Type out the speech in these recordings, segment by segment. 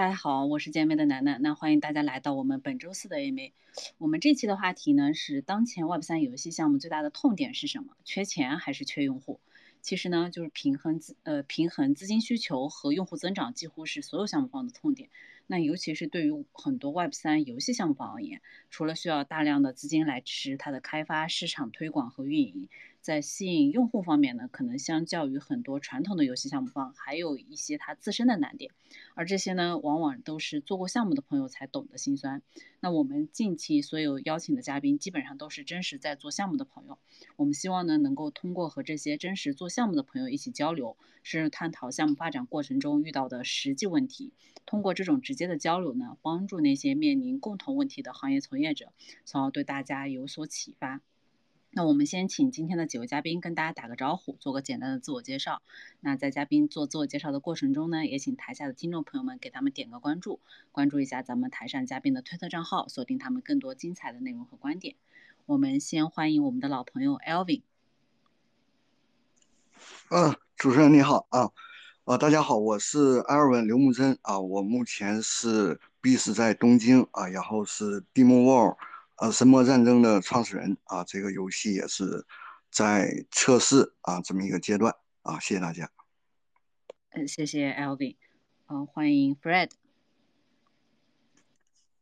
大家好，我是见面的楠楠。那欢迎大家来到我们本周四的 AMA。我们这期的话题呢是当前 Web 三游戏项目最大的痛点是什么？缺钱还是缺用户？其实呢，就是平衡资呃平衡资金需求和用户增长，几乎是所有项目方的痛点。那尤其是对于很多 Web 三游戏项目方而言，除了需要大量的资金来支持它的开发、市场推广和运营。在吸引用户方面呢，可能相较于很多传统的游戏项目方，还有一些它自身的难点，而这些呢，往往都是做过项目的朋友才懂得心酸。那我们近期所有邀请的嘉宾，基本上都是真实在做项目的朋友。我们希望呢，能够通过和这些真实做项目的朋友一起交流，是探讨项目发展过程中遇到的实际问题。通过这种直接的交流呢，帮助那些面临共同问题的行业从业者，从而对大家有所启发。那我们先请今天的几位嘉宾跟大家打个招呼，做个简单的自我介绍。那在嘉宾做自我介绍的过程中呢，也请台下的听众朋友们给他们点个关注，关注一下咱们台上嘉宾的推特账号，锁定他们更多精彩的内容和观点。我们先欢迎我们的老朋友 Alvin。嗯，主持人你好啊，啊，大家好，我是艾尔文刘木真啊，我目前是 B 是在东京啊，然后是 Demo World。呃，神魔战争的创始人啊，这个游戏也是在测试啊这么一个阶段啊，谢谢大家。嗯，谢谢 Alvin，嗯，欢迎 Fred。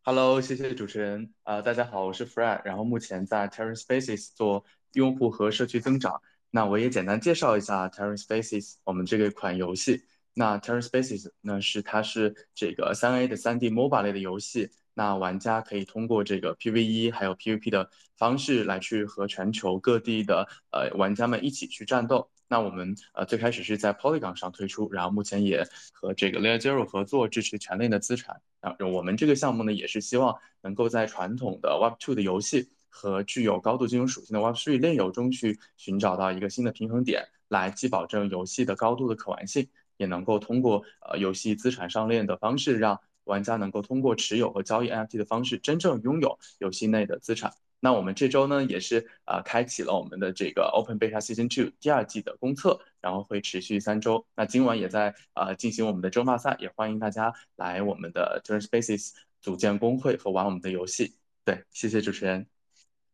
Hello，谢谢主持人啊，大家好，我是 Fred，然后目前在 Terran Spaces 做用户和社区增长。那我也简单介绍一下 Terran Spaces，我们这个款游戏。那 Terran Spaces 呢是它是这个三 A 的三 D MOBA 类的游戏。那玩家可以通过这个 PVE 还有 PVP 的方式来去和全球各地的呃玩家们一起去战斗。那我们呃最开始是在 Polygon 上推出，然后目前也和这个 Layer Zero 合作支持全链的资产。啊，我们这个项目呢也是希望能够在传统的 Web2 的游戏和具有高度金融属性的 Web3 链游中去寻找到一个新的平衡点，来既保证游戏的高度的可玩性，也能够通过呃游戏资产上链的方式让。玩家能够通过持有和交易 NFT 的方式真正拥有游戏内的资产。那我们这周呢，也是啊，开启了我们的这个 Open Beta Season Two 第二季的公测，然后会持续三周。那今晚也在啊进行我们的争霸赛，也欢迎大家来我们的 Turn Spaces 组建工会和玩我们的游戏。对，谢谢主持人。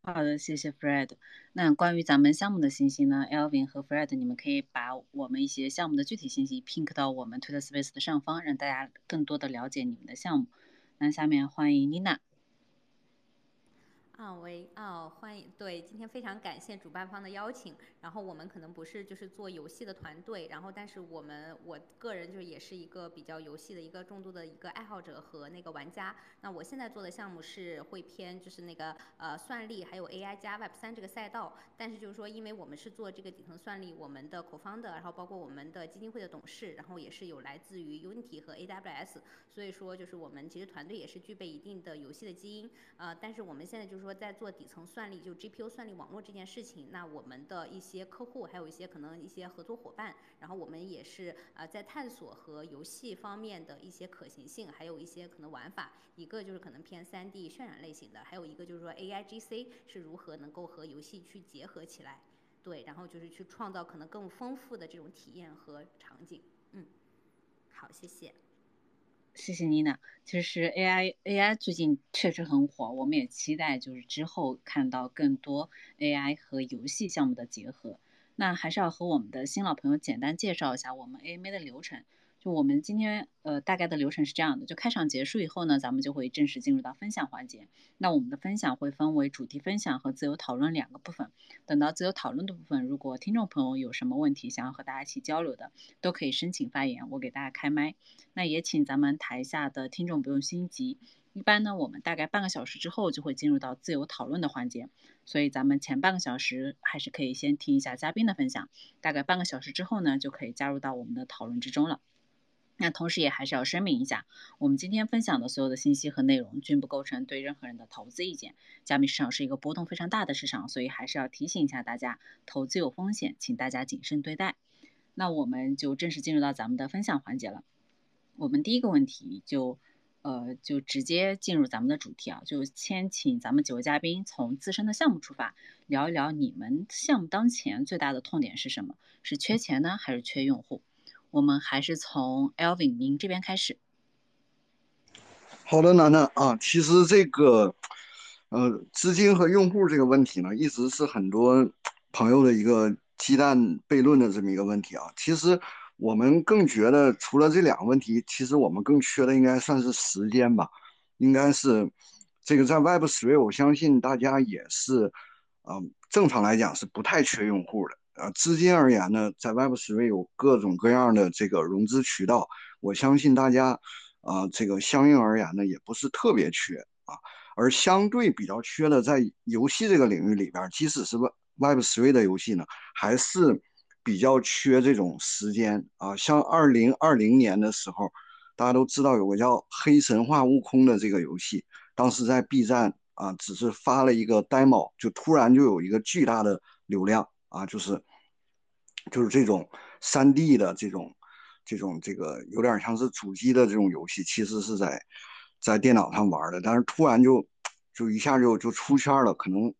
好的，谢谢 Fred。那关于咱们项目的信息呢，Elvin 和 Fred，你们可以把我们一些项目的具体信息 pink 到我们 Twitter Space 的上方，让大家更多的了解你们的项目。那下面欢迎 Nina。啊，喂，啊，欢迎，对，今天非常感谢主办方的邀请。然后我们可能不是就是做游戏的团队，然后但是我们我个人就是也是一个比较游戏的一个重度的一个爱好者和那个玩家。那我现在做的项目是会偏就是那个呃算力还有 AI 加 Web 三这个赛道。但是就是说，因为我们是做这个底层算力，我们的 co-founder，然后包括我们的基金会的董事，然后也是有来自于 Unity 和 AWS，所以说就是我们其实团队也是具备一定的游戏的基因。呃，但是我们现在就是说。在做底层算力，就 GPU 算力网络这件事情，那我们的一些客户，还有一些可能一些合作伙伴，然后我们也是啊在探索和游戏方面的一些可行性，还有一些可能玩法。一个就是可能偏 3D 渲染类型的，还有一个就是说 AIGC 是如何能够和游戏去结合起来，对，然后就是去创造可能更丰富的这种体验和场景。嗯，好，谢谢。谢谢妮娜。其实 AI AI 最近确实很火，我们也期待就是之后看到更多 AI 和游戏项目的结合。那还是要和我们的新老朋友简单介绍一下我们 AMA 的流程。就我们今天呃大概的流程是这样的，就开场结束以后呢，咱们就会正式进入到分享环节。那我们的分享会分为主题分享和自由讨论两个部分。等到自由讨论的部分，如果听众朋友有什么问题想要和大家一起交流的，都可以申请发言，我给大家开麦。那也请咱们台下的听众不用心急。一般呢，我们大概半个小时之后就会进入到自由讨论的环节，所以咱们前半个小时还是可以先听一下嘉宾的分享，大概半个小时之后呢，就可以加入到我们的讨论之中了。那同时也还是要声明一下，我们今天分享的所有的信息和内容均不构成对任何人的投资意见。加密市场是一个波动非常大的市场，所以还是要提醒一下大家，投资有风险，请大家谨慎对待。那我们就正式进入到咱们的分享环节了。我们第一个问题就，呃，就直接进入咱们的主题啊，就先请咱们几位嘉宾从自身的项目出发，聊一聊你们项目当前最大的痛点是什么？是缺钱呢，还是缺用户？我们还是从 Elvin 您这边开始。好的，楠楠啊，其实这个呃资金和用户这个问题呢，一直是很多朋友的一个鸡蛋悖论的这么一个问题啊。其实我们更觉得，除了这两个问题，其实我们更缺的应该算是时间吧。应该是这个在 Web Three，我相信大家也是，嗯，正常来讲是不太缺用户的。呃，资金而言呢，在 Web 十有各种各样的这个融资渠道，我相信大家，啊，这个相应而言呢，也不是特别缺啊。而相对比较缺的，在游戏这个领域里边，即使是 Web Three 的游戏呢，还是比较缺这种时间啊。像二零二零年的时候，大家都知道有个叫《黑神话：悟空》的这个游戏，当时在 B 站啊，只是发了一个 demo，就突然就有一个巨大的流量。啊，就是就是这种三 D 的这种这种这个有点像是主机的这种游戏，其实是在在电脑上玩的，但是突然就就一下就就出圈了。可能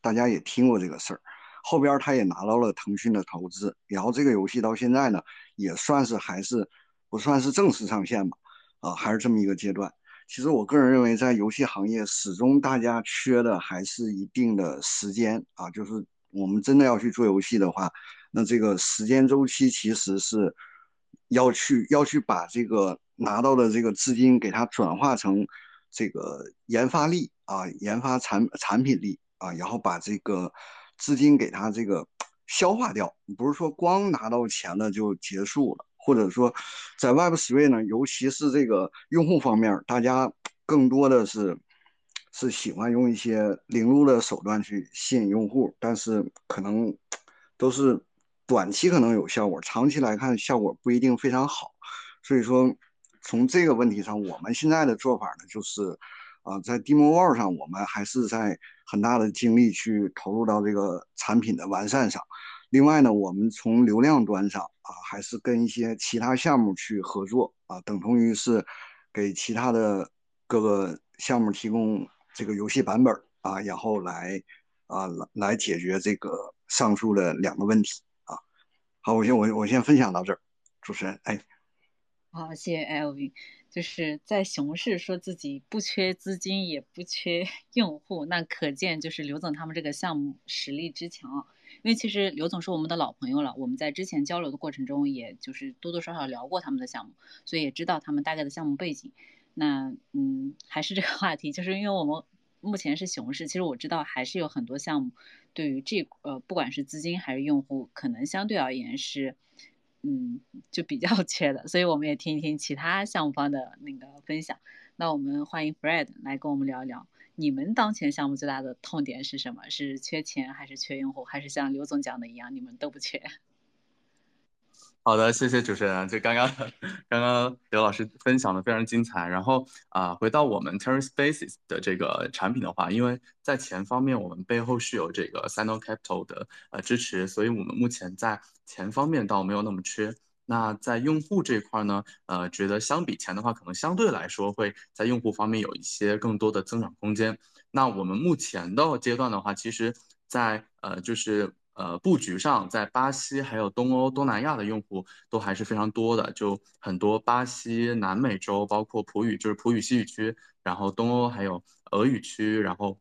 大家也听过这个事儿，后边他也拿到了腾讯的投资，然后这个游戏到现在呢，也算是还是不算是正式上线吧，啊，还是这么一个阶段。其实我个人认为，在游戏行业始终大家缺的还是一定的时间啊，就是。我们真的要去做游戏的话，那这个时间周期其实是要去要去把这个拿到的这个资金给它转化成这个研发力啊，研发产产品力啊，然后把这个资金给它这个消化掉。不是说光拿到钱了就结束了，或者说在 Web Three 呢，尤其是这个用户方面，大家更多的是。是喜欢用一些零路的手段去吸引用户，但是可能都是短期可能有效果，长期来看效果不一定非常好。所以说，从这个问题上，我们现在的做法呢，就是啊，在 Demo Wall 上，我们还是在很大的精力去投入到这个产品的完善上。另外呢，我们从流量端上啊，还是跟一些其他项目去合作啊，等同于是给其他的各个项目提供。这个游戏版本啊，然后来啊来来解决这个上述的两个问题啊。好，我先我我先分享到这儿，主持人，哎，好，谢谢 L V。就是在熊市说自己不缺资金也不缺 用户，那可见就是刘总他们这个项目实力之强。因为其实刘总是我们的老朋友了，我们在之前交流的过程中，也就是多多少少聊过他们的项目，所以也知道他们大概的项目背景。那嗯，还是这个话题，就是因为我们目前是熊市，其实我知道还是有很多项目对于这呃，不管是资金还是用户，可能相对而言是嗯，就比较 缺的，所以我们也听一听其他项目方的那个分享。那我们欢迎 Fred 来跟我们聊一聊，你们当前项目最大的痛点是什么？是缺钱还是缺用户，还是像刘总讲的一样，你们都不缺？好的，谢谢主持人。就刚刚刚刚刘老师分享的非常精彩。然后啊，回到我们 Terra Spaces 的这个产品的话，因为在钱方面，我们背后是有这个 Sino Capital 的呃支持，所以我们目前在钱方面倒没有那么缺。那在用户这块呢，呃，觉得相比钱的话，可能相对来说会在用户方面有一些更多的增长空间。那我们目前的阶段的话，其实，在呃就是。呃，布局上在巴西还有东欧、东南亚的用户都还是非常多的，就很多巴西、南美洲，包括葡语，就是葡语西语区，然后东欧还有俄语区，然后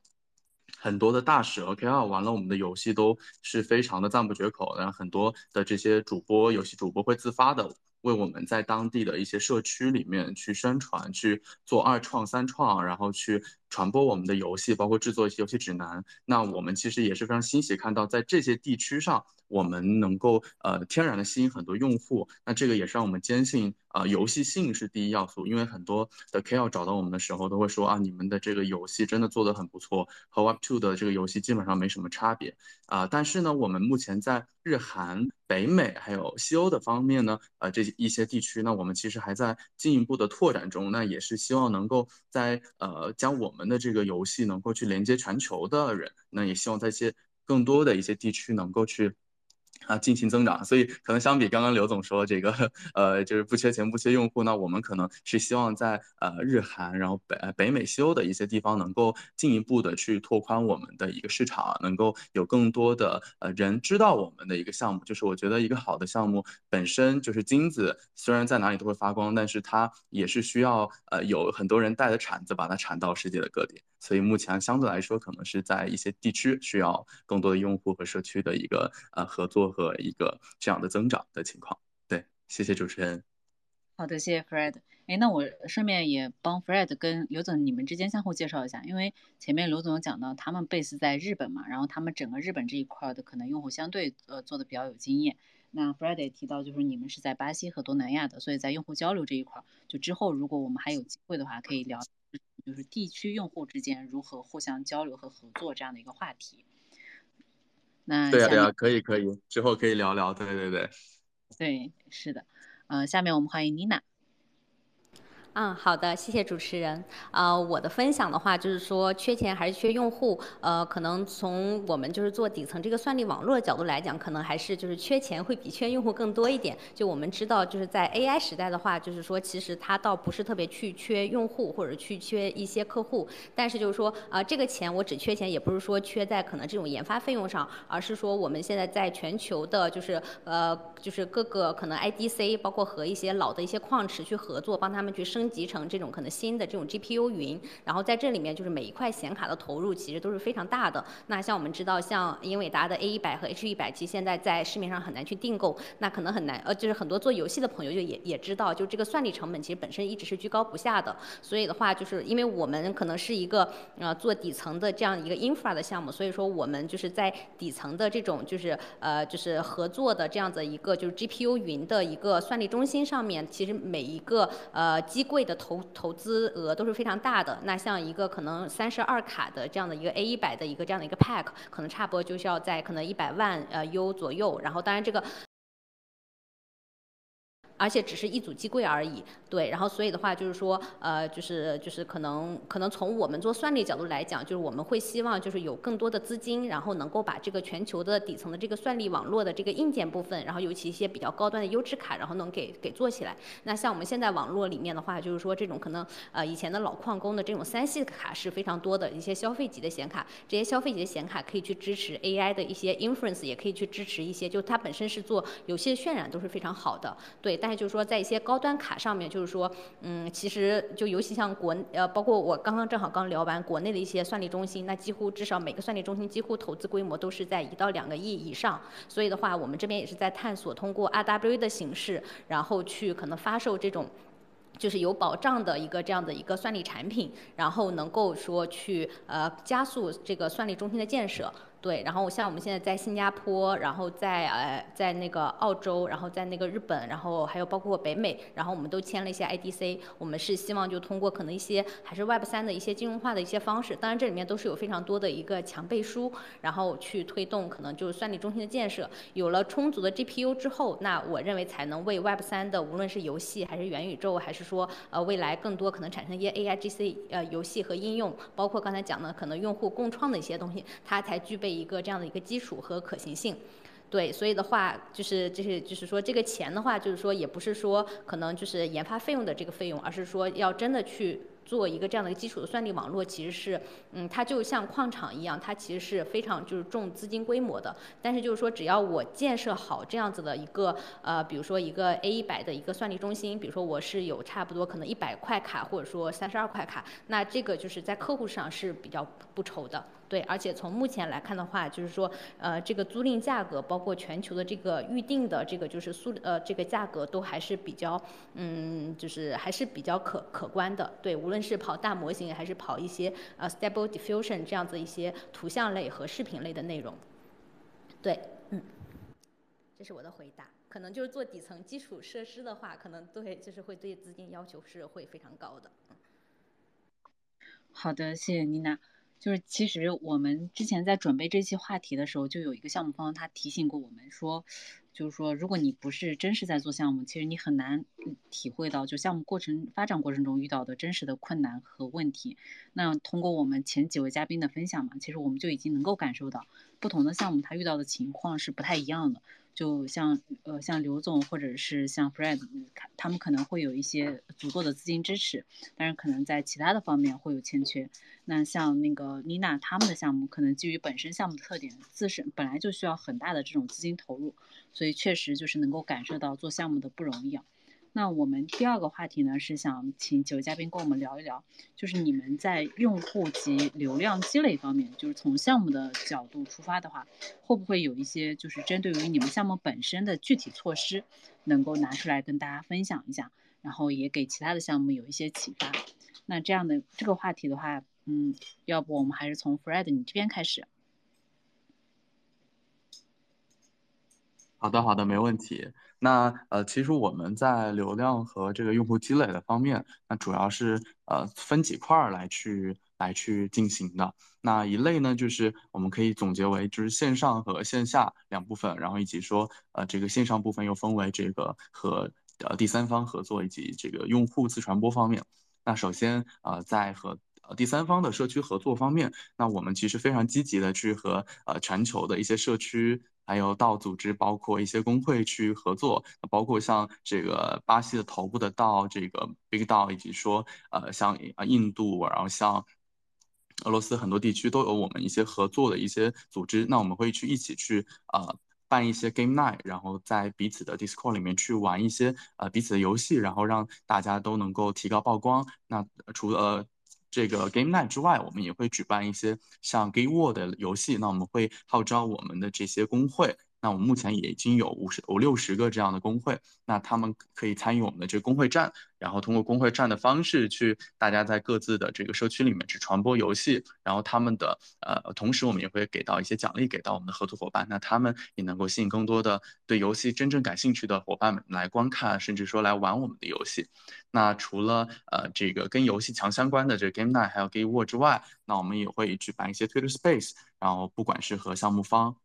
很多的大使 OKR 玩了我们的游戏都是非常的赞不绝口，然后很多的这些主播、游戏主播会自发的。为我们在当地的一些社区里面去宣传，去做二创、三创，然后去传播我们的游戏，包括制作一些游戏指南。那我们其实也是非常欣喜看到，在这些地区上，我们能够呃天然的吸引很多用户。那这个也是让我们坚信，呃，游戏性是第一要素。因为很多的 KOL 找到我们的时候，都会说啊，你们的这个游戏真的做得很不错，和 Web2 的这个游戏基本上没什么差别啊。但是呢，我们目前在日韩、北美还有西欧的方面呢，呃，这一些地区，那我们其实还在进一步的拓展中。那也是希望能够在呃将我们我们的这个游戏能够去连接全球的人。那也希望在一些更多的一些地区能够去啊，进行增长，所以可能相比刚刚刘总说这个，呃，就是不缺钱不缺用户，那我们可能是希望在呃日韩，然后北北美西欧的一些地方，能够进一步的去拓宽我们的一个市场，能够有更多的呃人知道我们的一个项目。就是我觉得一个好的项目本身就是金子，虽然在哪里都会发光，但是它也是需要呃有很多人带着铲子把它铲到世界的各地。所以目前相对来说，可能是在一些地区需要更多的用户和社区的一个呃合作和一个这样的增长的情况。对，谢谢主持人。好的，谢谢 Fred。哎，那我顺便也帮 Fred 跟刘总你们之间相互介绍一下，因为前面刘总讲到他们 base 在日本嘛，然后他们整个日本这一块的可能用户相对呃做的比较有经验。那 Fred 也提到，就是你们是在巴西和东南亚的，所以在用户交流这一块，就之后如果我们还有机会的话，可以聊。就是地区用户之间如何互相交流和合作这样的一个话题。那对啊，对啊，可以可以，之后可以聊聊。对对对，对，是的。呃，下面我们欢迎妮娜。嗯，好的，谢谢主持人。呃，我的分享的话就是说，缺钱还是缺用户？呃，可能从我们就是做底层这个算力网络的角度来讲，可能还是就是缺钱会比缺用户更多一点。就我们知道，就是在 AI 时代的话，就是说其实它倒不是特别去缺用户或者去缺一些客户，但是就是说啊，这个钱我只缺钱，也不是说缺在可能这种研发费用上，而是说我们现在在全球的，就是呃，就是各个可能 IDC，包括和一些老的一些矿池去合作，帮他们去升。集成这种可能新的这种 GPU 云，然后在这里面就是每一块显卡的投入其实都是非常大的。那像我们知道，像英伟达的 A 一百和 H 一百，其实现在在市面上很难去订购，那可能很难，呃，就是很多做游戏的朋友就也也知道，就这个算力成本其实本身一直是居高不下的。所以的话，就是因为我们可能是一个呃做底层的这样一个 infra 的项目，所以说我们就是在底层的这种就是呃就是合作的这样子一个就是 GPU 云的一个算力中心上面，其实每一个呃机贵。的投投资额都是非常大的，那像一个可能三十二卡的这样的一个 A 一百的一个这样的一个 pack，可能差不多就是要在可能一百万呃 U 左右，然后当然这个。而且只是一组机柜而已，对，然后所以的话就是说，呃，就是就是可能可能从我们做算力角度来讲，就是我们会希望就是有更多的资金，然后能够把这个全球的底层的这个算力网络的这个硬件部分，然后尤其一些比较高端的优质卡，然后能给给做起来。那像我们现在网络里面的话，就是说这种可能呃以前的老矿工的这种三系卡是非常多的一些消费级的显卡，这些消费级的显卡可以去支持 AI 的一些 inference，也可以去支持一些，就它本身是做游戏渲染都是非常好的，对，但。就是说，在一些高端卡上面，就是说，嗯，其实就尤其像国呃，包括我刚刚正好刚聊完国内的一些算力中心，那几乎至少每个算力中心几乎投资规模都是在一到两个亿以上。所以的话，我们这边也是在探索通过 RWA 的形式，然后去可能发售这种就是有保障的一个这样的一个算力产品，然后能够说去呃加速这个算力中心的建设。对，然后像我们现在在新加坡，然后在呃在那个澳洲，然后在那个日本，然后还有包括北美，然后我们都签了一些 IDC，我们是希望就通过可能一些还是 Web 三的一些金融化的一些方式，当然这里面都是有非常多的一个强背书，然后去推动可能就是算力中心的建设。有了充足的 GPU 之后，那我认为才能为 Web 三的无论是游戏还是元宇宙，还是说呃未来更多可能产生一些 AIGC 呃游戏和应用，包括刚才讲的可能用户共创的一些东西，它才具备。一个这样的一个基础和可行性，对，所以的话就是就是就是说这个钱的话，就是说也不是说可能就是研发费用的这个费用，而是说要真的去。做一个这样的基础的算力网络，其实是，嗯，它就像矿场一样，它其实是非常就是重资金规模的。但是就是说，只要我建设好这样子的一个，呃，比如说一个 A 一百的一个算力中心，比如说我是有差不多可能一百块卡，或者说三十二块卡，那这个就是在客户上是比较不愁的。对，而且从目前来看的话，就是说，呃，这个租赁价格，包括全球的这个预定的这个就是速呃这个价格都还是比较，嗯，就是还是比较可可观的。对，无论是跑大模型，还是跑一些呃 Stable Diffusion 这样子一些图像类和视频类的内容，对，嗯，这是我的回答。可能就是做底层基础设施的话，可能对就是会对资金要求是会非常高的。好的，谢谢妮娜。就是其实我们之前在准备这期话题的时候，就有一个项目方他提醒过我们说，就是说如果你不是真实在做项目，其实你很难体会到就项目过程发展过程中遇到的真实的困难和问题。那通过我们前几位嘉宾的分享嘛，其实我们就已经能够感受到不同的项目它遇到的情况是不太一样的。就像呃像刘总或者是像 Fred，他们可能会有一些足够的资金支持，但是可能在其他的方面会有欠缺。那像那个妮娜他们的项目，可能基于本身项目的特点，自身本来就需要很大的这种资金投入，所以确实就是能够感受到做项目的不容易啊。那我们第二个话题呢，是想请几位嘉宾跟我们聊一聊，就是你们在用户及流量积累方面，就是从项目的角度出发的话，会不会有一些就是针对于你们项目本身的具体措施，能够拿出来跟大家分享一下，然后也给其他的项目有一些启发。那这样的这个话题的话，嗯，要不我们还是从 Fred 你这边开始。好的，好的，没问题。那呃，其实我们在流量和这个用户积累的方面，那主要是呃分几块来去来去进行的。那一类呢，就是我们可以总结为就是线上和线下两部分，然后以及说呃这个线上部分又分为这个和呃第三方合作以及这个用户自传播方面。那首先呃在和呃第三方的社区合作方面，那我们其实非常积极的去和呃全球的一些社区。还有道组织，包括一些工会去合作，包括像这个巴西的头部的道，这个 Big 道，以及说呃像啊印度，然后像俄罗斯很多地区都有我们一些合作的一些组织。那我们会去一起去呃办一些 Game Night，然后在彼此的 Discord 里面去玩一些呃彼此的游戏，然后让大家都能够提高曝光。那除了呃这个 Game Night 之外，我们也会举办一些像 Game War 的游戏。那我们会号召我们的这些工会。那我们目前也已经有五十五六十个这样的工会，那他们可以参与我们的这个工会战，然后通过工会战的方式去大家在各自的这个社区里面去传播游戏，然后他们的呃，同时我们也会给到一些奖励给到我们的合作伙伴，那他们也能够吸引更多的对游戏真正感兴趣的伙伴们来观看，甚至说来玩我们的游戏。那除了呃这个跟游戏强相关的这个 Game Night 还有 Game War 之外，那我们也会举办一些 Twitter Space，然后不管是和项目方。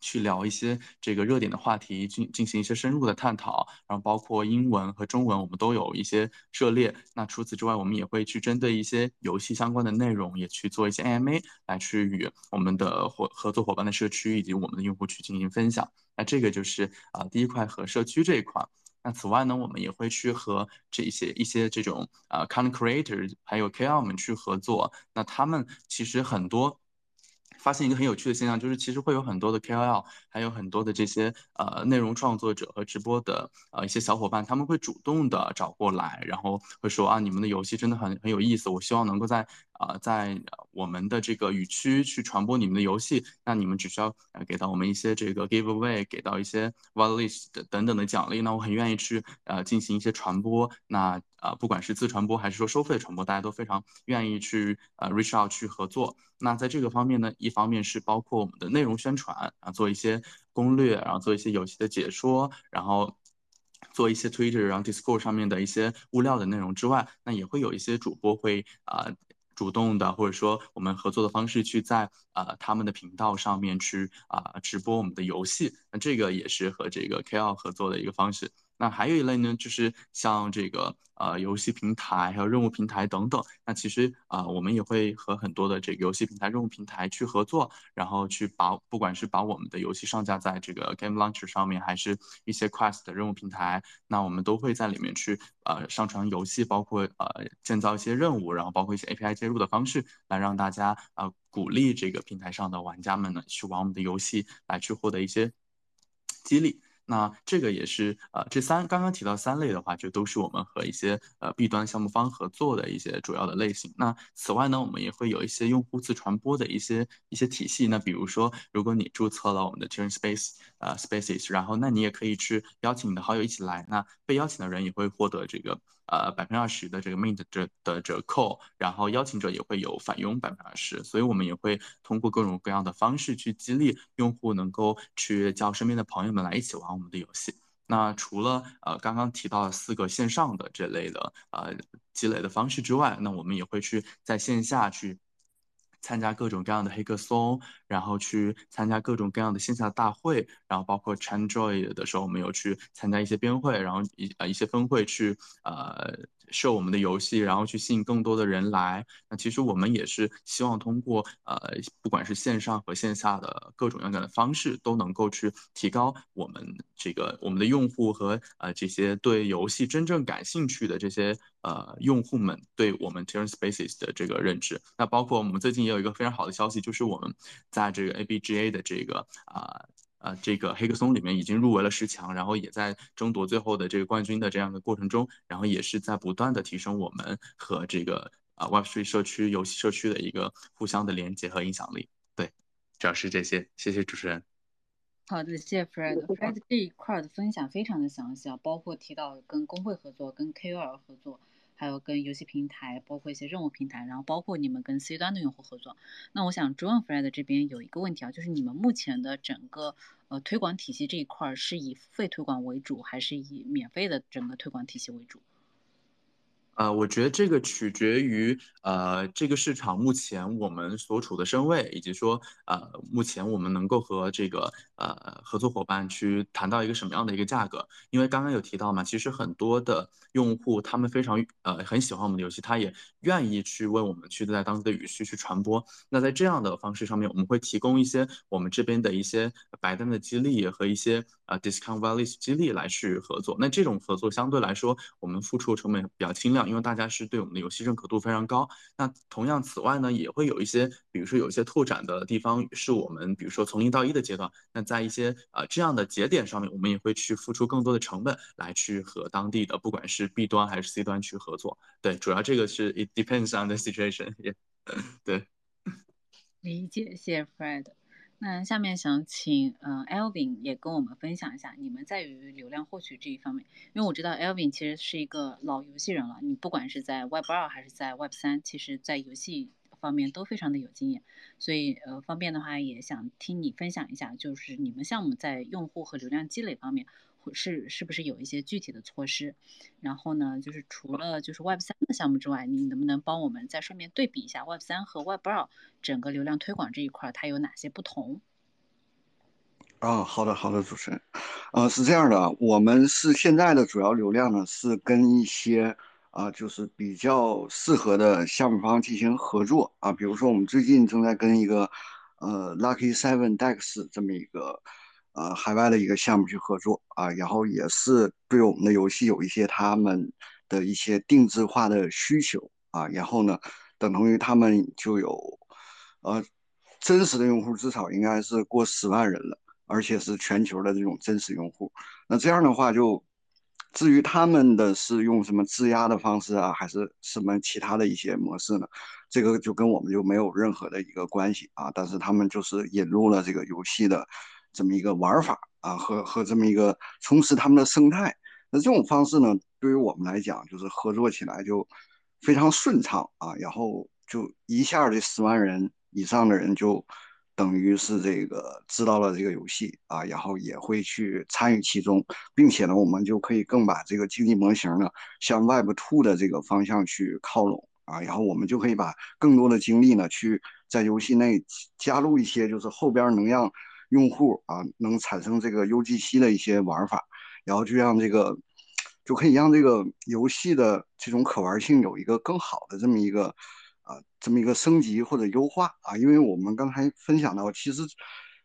去聊一些这个热点的话题，进进行一些深入的探讨，然后包括英文和中文，我们都有一些涉猎。那除此之外，我们也会去针对一些游戏相关的内容，也去做一些 AMA 来去与我们的合合作伙伴的社区以及我们的用户去进行分享。那这个就是啊第一块和社区这一块。那此外呢，我们也会去和这一些一些这种啊 content creator 还有 KOL 们去合作。那他们其实很多。发现一个很有趣的现象，就是其实会有很多的 KOL，还有很多的这些呃内容创作者和直播的呃一些小伙伴，他们会主动的找过来，然后会说啊，你们的游戏真的很很有意思，我希望能够在啊在我们的这个语区去传播你们的游戏。那你们只需要呃给到我们一些这个 giveaway，给到一些 whitelist 等等的奖励，那我很愿意去呃进行一些传播。那啊不管是自传播还是说收费传播，大家都非常愿意去呃 reach out 去合作。那在这个方面呢，一方面是包括我们的内容宣传啊，做一些攻略，然后做一些游戏的解说，然后做一些 Twitter，然后 Discord 上面的一些物料的内容之外，那也会有一些主播会啊主动的，或者说我们合作的方式去在啊他们的频道上面去啊直播我们的游戏，那这个也是和这个 KL 合作的一个方式。那还有一类呢，就是像这个呃游戏平台，还有任务平台等等。那其实啊，我们也会和很多的这个游戏平台、任务平台去合作，然后去把不管是把我们的游戏上架在这个 Game Launcher 上面，还是一些 Quest 的任务平台，那我们都会在里面去呃上传游戏，包括呃建造一些任务，然后包括一些 API 接入的方式，来让大家啊鼓励这个平台上的玩家们呢去玩我们的游戏，来去获得一些激励。那这个也是呃，这三刚刚提到三类的话，就都是我们和一些呃 B 端项目方合作的一些主要的类型。那此外呢，我们也会有一些用户自传播的一些一些体系。那比如说，如果你注册了我们的 Turn Space 呃 Spaces，然后那你也可以去邀请你的好友一起来。那被邀请的人也会获得这个。呃，百分之二十的这个 mint 折的折扣，然后邀请者也会有返佣百分之二十，所以我们也会通过各种各样的方式去激励用户能够去叫身边的朋友们来一起玩我们的游戏。那除了呃刚刚提到的四个线上的这类的呃积累的方式之外，那我们也会去在线下去。参加各种各样的黑客松，然后去参加各种各样的线下大会，然后包括 chan joy 的时候，我们有去参加一些编会，然后一呃一些分会去呃设我们的游戏，然后去吸引更多的人来。那其实我们也是希望通过呃，不管是线上和线下的各种各样的方式，都能够去提高我们这个我们的用户和呃这些对游戏真正感兴趣的这些呃用户们对我们 t e r r Spaces 的这个认知。那包括我们最近也有一个非常好的消息，就是我们在这个 ABGA 的这个啊。这个黑客松里面已经入围了十强，然后也在争夺最后的这个冠军的这样的过程中，然后也是在不断的提升我们和这个啊 Web3 社区、游戏社区的一个互相的连接和影响力。对，主要是这些。谢谢主持人。好的，谢谢 Fred。Fred 这一块的分享非常的详细啊，包括提到跟工会合作、跟 KOL 合作。还有跟游戏平台，包括一些任务平台，然后包括你们跟 C 端的用户合作。那我想 j o h n Fred 这边有一个问题啊，就是你们目前的整个呃推广体系这一块是以付费推广为主，还是以免费的整个推广体系为主？呃，我觉得这个取决于呃这个市场目前我们所处的身位，以及说呃目前我们能够和这个呃合作伙伴去谈到一个什么样的一个价格。因为刚刚有提到嘛，其实很多的用户他们非常呃很喜欢我们的游戏，他也愿意去为我们去在当地的语序去传播。那在这样的方式上面，我们会提供一些我们这边的一些白单的激励和一些呃 discount values 激励来去合作。那这种合作相对来说，我们付出成本比较轻量。因为大家是对我们的游戏认可度非常高，那同样此外呢，也会有一些，比如说有一些拓展的地方，是我们比如说从零到一的阶段，那在一些呃这样的节点上面，我们也会去付出更多的成本来去和当地的不管是 B 端还是 C 端去合作。对，主要这个是 it depends on the situation。对，理解，谢谢 Fred。那下面想请呃 Alvin 也跟我们分享一下你们在于流量获取这一方面，因为我知道 Alvin 其实是一个老游戏人了，你不管是在 Web 二还是在 Web 三，其实在游戏方面都非常的有经验，所以呃方便的话也想听你分享一下，就是你们项目在用户和流量积累方面。是是不是有一些具体的措施？然后呢，就是除了就是 Web 三的项目之外，你能不能帮我们再顺便对比一下 Web 三和 Web 二整个流量推广这一块它有哪些不同？啊，好的好的，主持人，呃，是这样的，我们是现在的主要流量呢是跟一些啊就是比较适合的项目方进行合作啊，比如说我们最近正在跟一个呃 Lucky Seven Dex 这么一个。呃，海外的一个项目去合作啊，然后也是对我们的游戏有一些他们的一些定制化的需求啊，然后呢，等同于他们就有呃真实的用户，至少应该是过十万人了，而且是全球的这种真实用户。那这样的话，就至于他们的是用什么质押的方式啊，还是什么其他的一些模式呢？这个就跟我们就没有任何的一个关系啊。但是他们就是引入了这个游戏的。这么一个玩法啊，和和这么一个充实他们的生态，那这种方式呢，对于我们来讲，就是合作起来就非常顺畅啊，然后就一下这十万人以上的人就等于是这个知道了这个游戏啊，然后也会去参与其中，并且呢，我们就可以更把这个经济模型呢向 Web Two 的这个方向去靠拢啊，然后我们就可以把更多的精力呢去在游戏内加入一些，就是后边能让。用户啊，能产生这个 UGC 的一些玩法，然后就让这个就可以让这个游戏的这种可玩性有一个更好的这么一个啊这么一个升级或者优化啊。因为我们刚才分享到，其实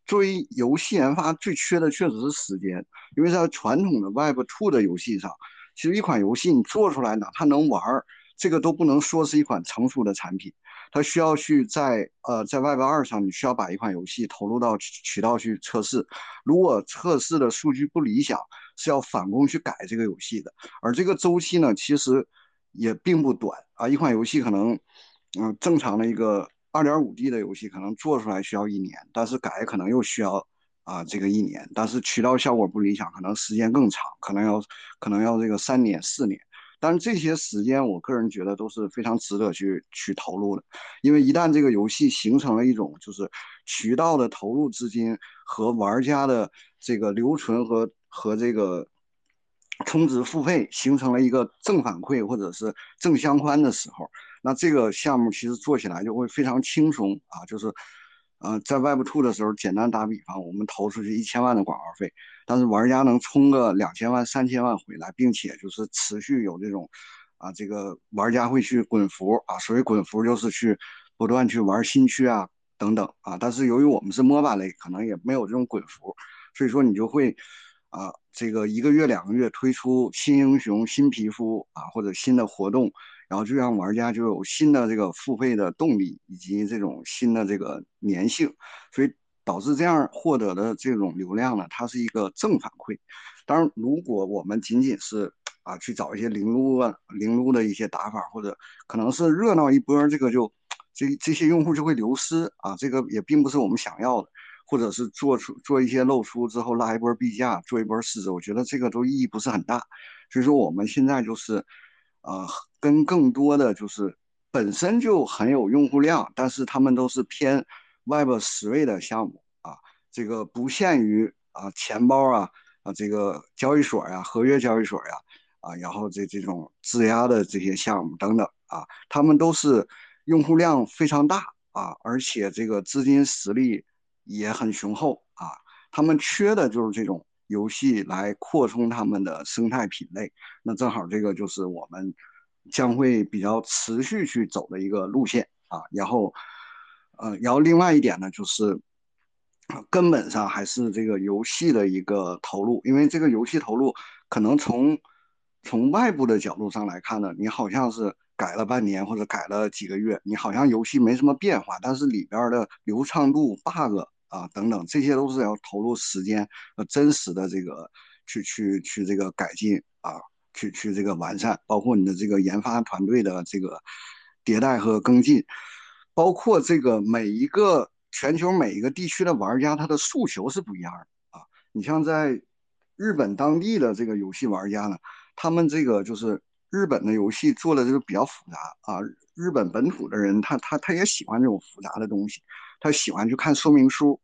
作为游戏研发最缺的确实是时间，因为在传统的 Web Two 的游戏上，其实一款游戏你做出来哪怕能玩儿，这个都不能说是一款成熟的产品。它需要去在呃在 Web 二上，你需要把一款游戏投入到渠道去测试。如果测试的数据不理想，是要返工去改这个游戏的。而这个周期呢，其实也并不短啊。一款游戏可能，嗯，正常的一个二点五 D 的游戏可能做出来需要一年，但是改可能又需要啊这个一年。但是渠道效果不理想，可能时间更长，可能要可能要这个三年四年。但是这些时间，我个人觉得都是非常值得去去投入的，因为一旦这个游戏形成了一种就是渠道的投入资金和玩家的这个留存和和这个充值付费形成了一个正反馈或者是正相关的时候，那这个项目其实做起来就会非常轻松啊，就是。呃，在 Web Two 的时候，简单打比方，我们投出去一千万的广告费，但是玩家能充个两千万、三千万回来，并且就是持续有这种，啊，这个玩家会去滚服啊，所谓滚服就是去不断去玩新区啊等等啊。但是由于我们是 MOBA 类，可能也没有这种滚服，所以说你就会啊，这个一个月两个月推出新英雄、新皮肤啊或者新的活动，然后就让玩家就有新的这个付费的动力以及这种新的这个粘性，所以导致这样获得的这种流量呢，它是一个正反馈。当然，如果我们仅仅是啊去找一些零撸啊零撸的一些打法，或者可能是热闹一波，这个就这这些用户就会流失啊，这个也并不是我们想要的，或者是做出做一些露出之后拉一波币价，做一波市值，我觉得这个都意义不是很大。所以说我们现在就是呃跟更多的就是本身就很有用户量，但是他们都是偏 Web 十位的项目啊，这个不限于啊钱包啊。啊，这个交易所呀，合约交易所呀，啊，然后这这种质押的这些项目等等啊，他们都是用户量非常大啊，而且这个资金实力也很雄厚啊，他们缺的就是这种游戏来扩充他们的生态品类。那正好这个就是我们将会比较持续去走的一个路线啊。然后，呃，然后另外一点呢，就是。根本上还是这个游戏的一个投入，因为这个游戏投入可能从从外部的角度上来看呢，你好像是改了半年或者改了几个月，你好像游戏没什么变化，但是里边的流畅度、bug 啊等等，这些都是要投入时间和真实的这个去去去这个改进啊，去去这个完善，包括你的这个研发团队的这个迭代和跟进，包括这个每一个。全球每一个地区的玩家，他的诉求是不一样的啊。你像在日本当地的这个游戏玩家呢，他们这个就是日本的游戏做的这个比较复杂啊。日本本土的人，他他他也喜欢这种复杂的东西，他喜欢去看说明书。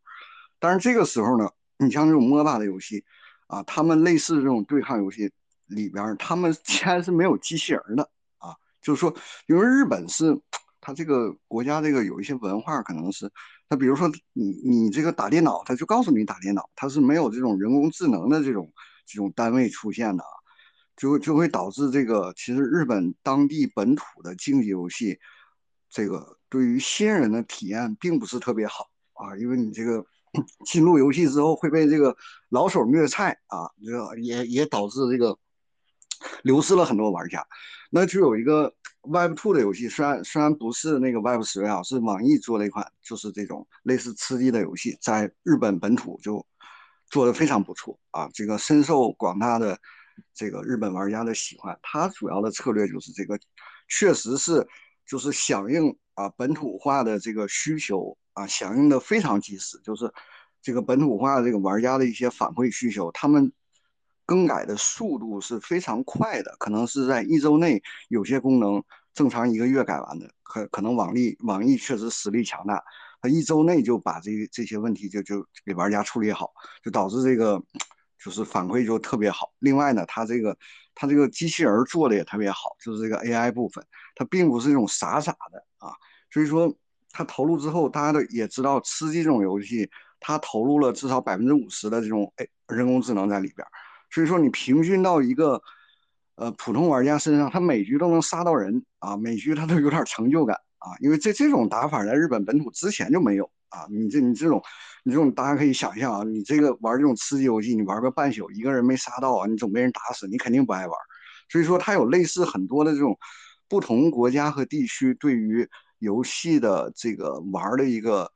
但是这个时候呢，你像这种 MOBA 的游戏啊，他们类似这种对抗游戏里边，他们 竟然是没有机器人的啊。就是说，因为日本是。他这个国家这个有一些文化，可能是他，比如说你你这个打电脑，他就告诉你打电脑，他是没有这种人工智能的这种这种单位出现的啊，就就会导致这个其实日本当地本土的竞技游戏，这个对于新人的体验并不是特别好啊，因为你这个 进入游戏之后会被这个老手虐菜啊，这也也导致这个流失了很多玩家，那就有一个。Web Two 的游戏虽然虽然不是那个 Web 十啊，是网易做的一款，就是这种类似吃鸡的游戏，在日本本土就做的非常不错啊，这个深受广大的这个日本玩家的喜欢。它主要的策略就是这个，确实是就是响应啊本土化的这个需求啊，响应的非常及时，就是这个本土化这个玩家的一些反馈需求，他们。更改的速度是非常快的，可能是在一周内，有些功能正常一个月改完的，可可能网易网易确实实力强大，它一周内就把这这些问题就就给玩家处理好，就导致这个就是反馈就特别好。另外呢，它这个它这个机器人做的也特别好，就是这个 AI 部分，它并不是那种傻傻的啊，所以说它投入之后，大家都也知道，吃鸡这种游戏，它投入了至少百分之五十的这种哎人工智能在里边。所以说，你平均到一个呃普通玩家身上，他每局都能杀到人啊，每局他都有点成就感啊，因为这这种打法在日本本土之前就没有啊。你这你这种你这种大家可以想象啊，你这个玩这种吃鸡游戏，你玩个半宿，一个人没杀到啊，你总被人打死，你肯定不爱玩。所以说，它有类似很多的这种不同国家和地区对于游戏的这个玩的一个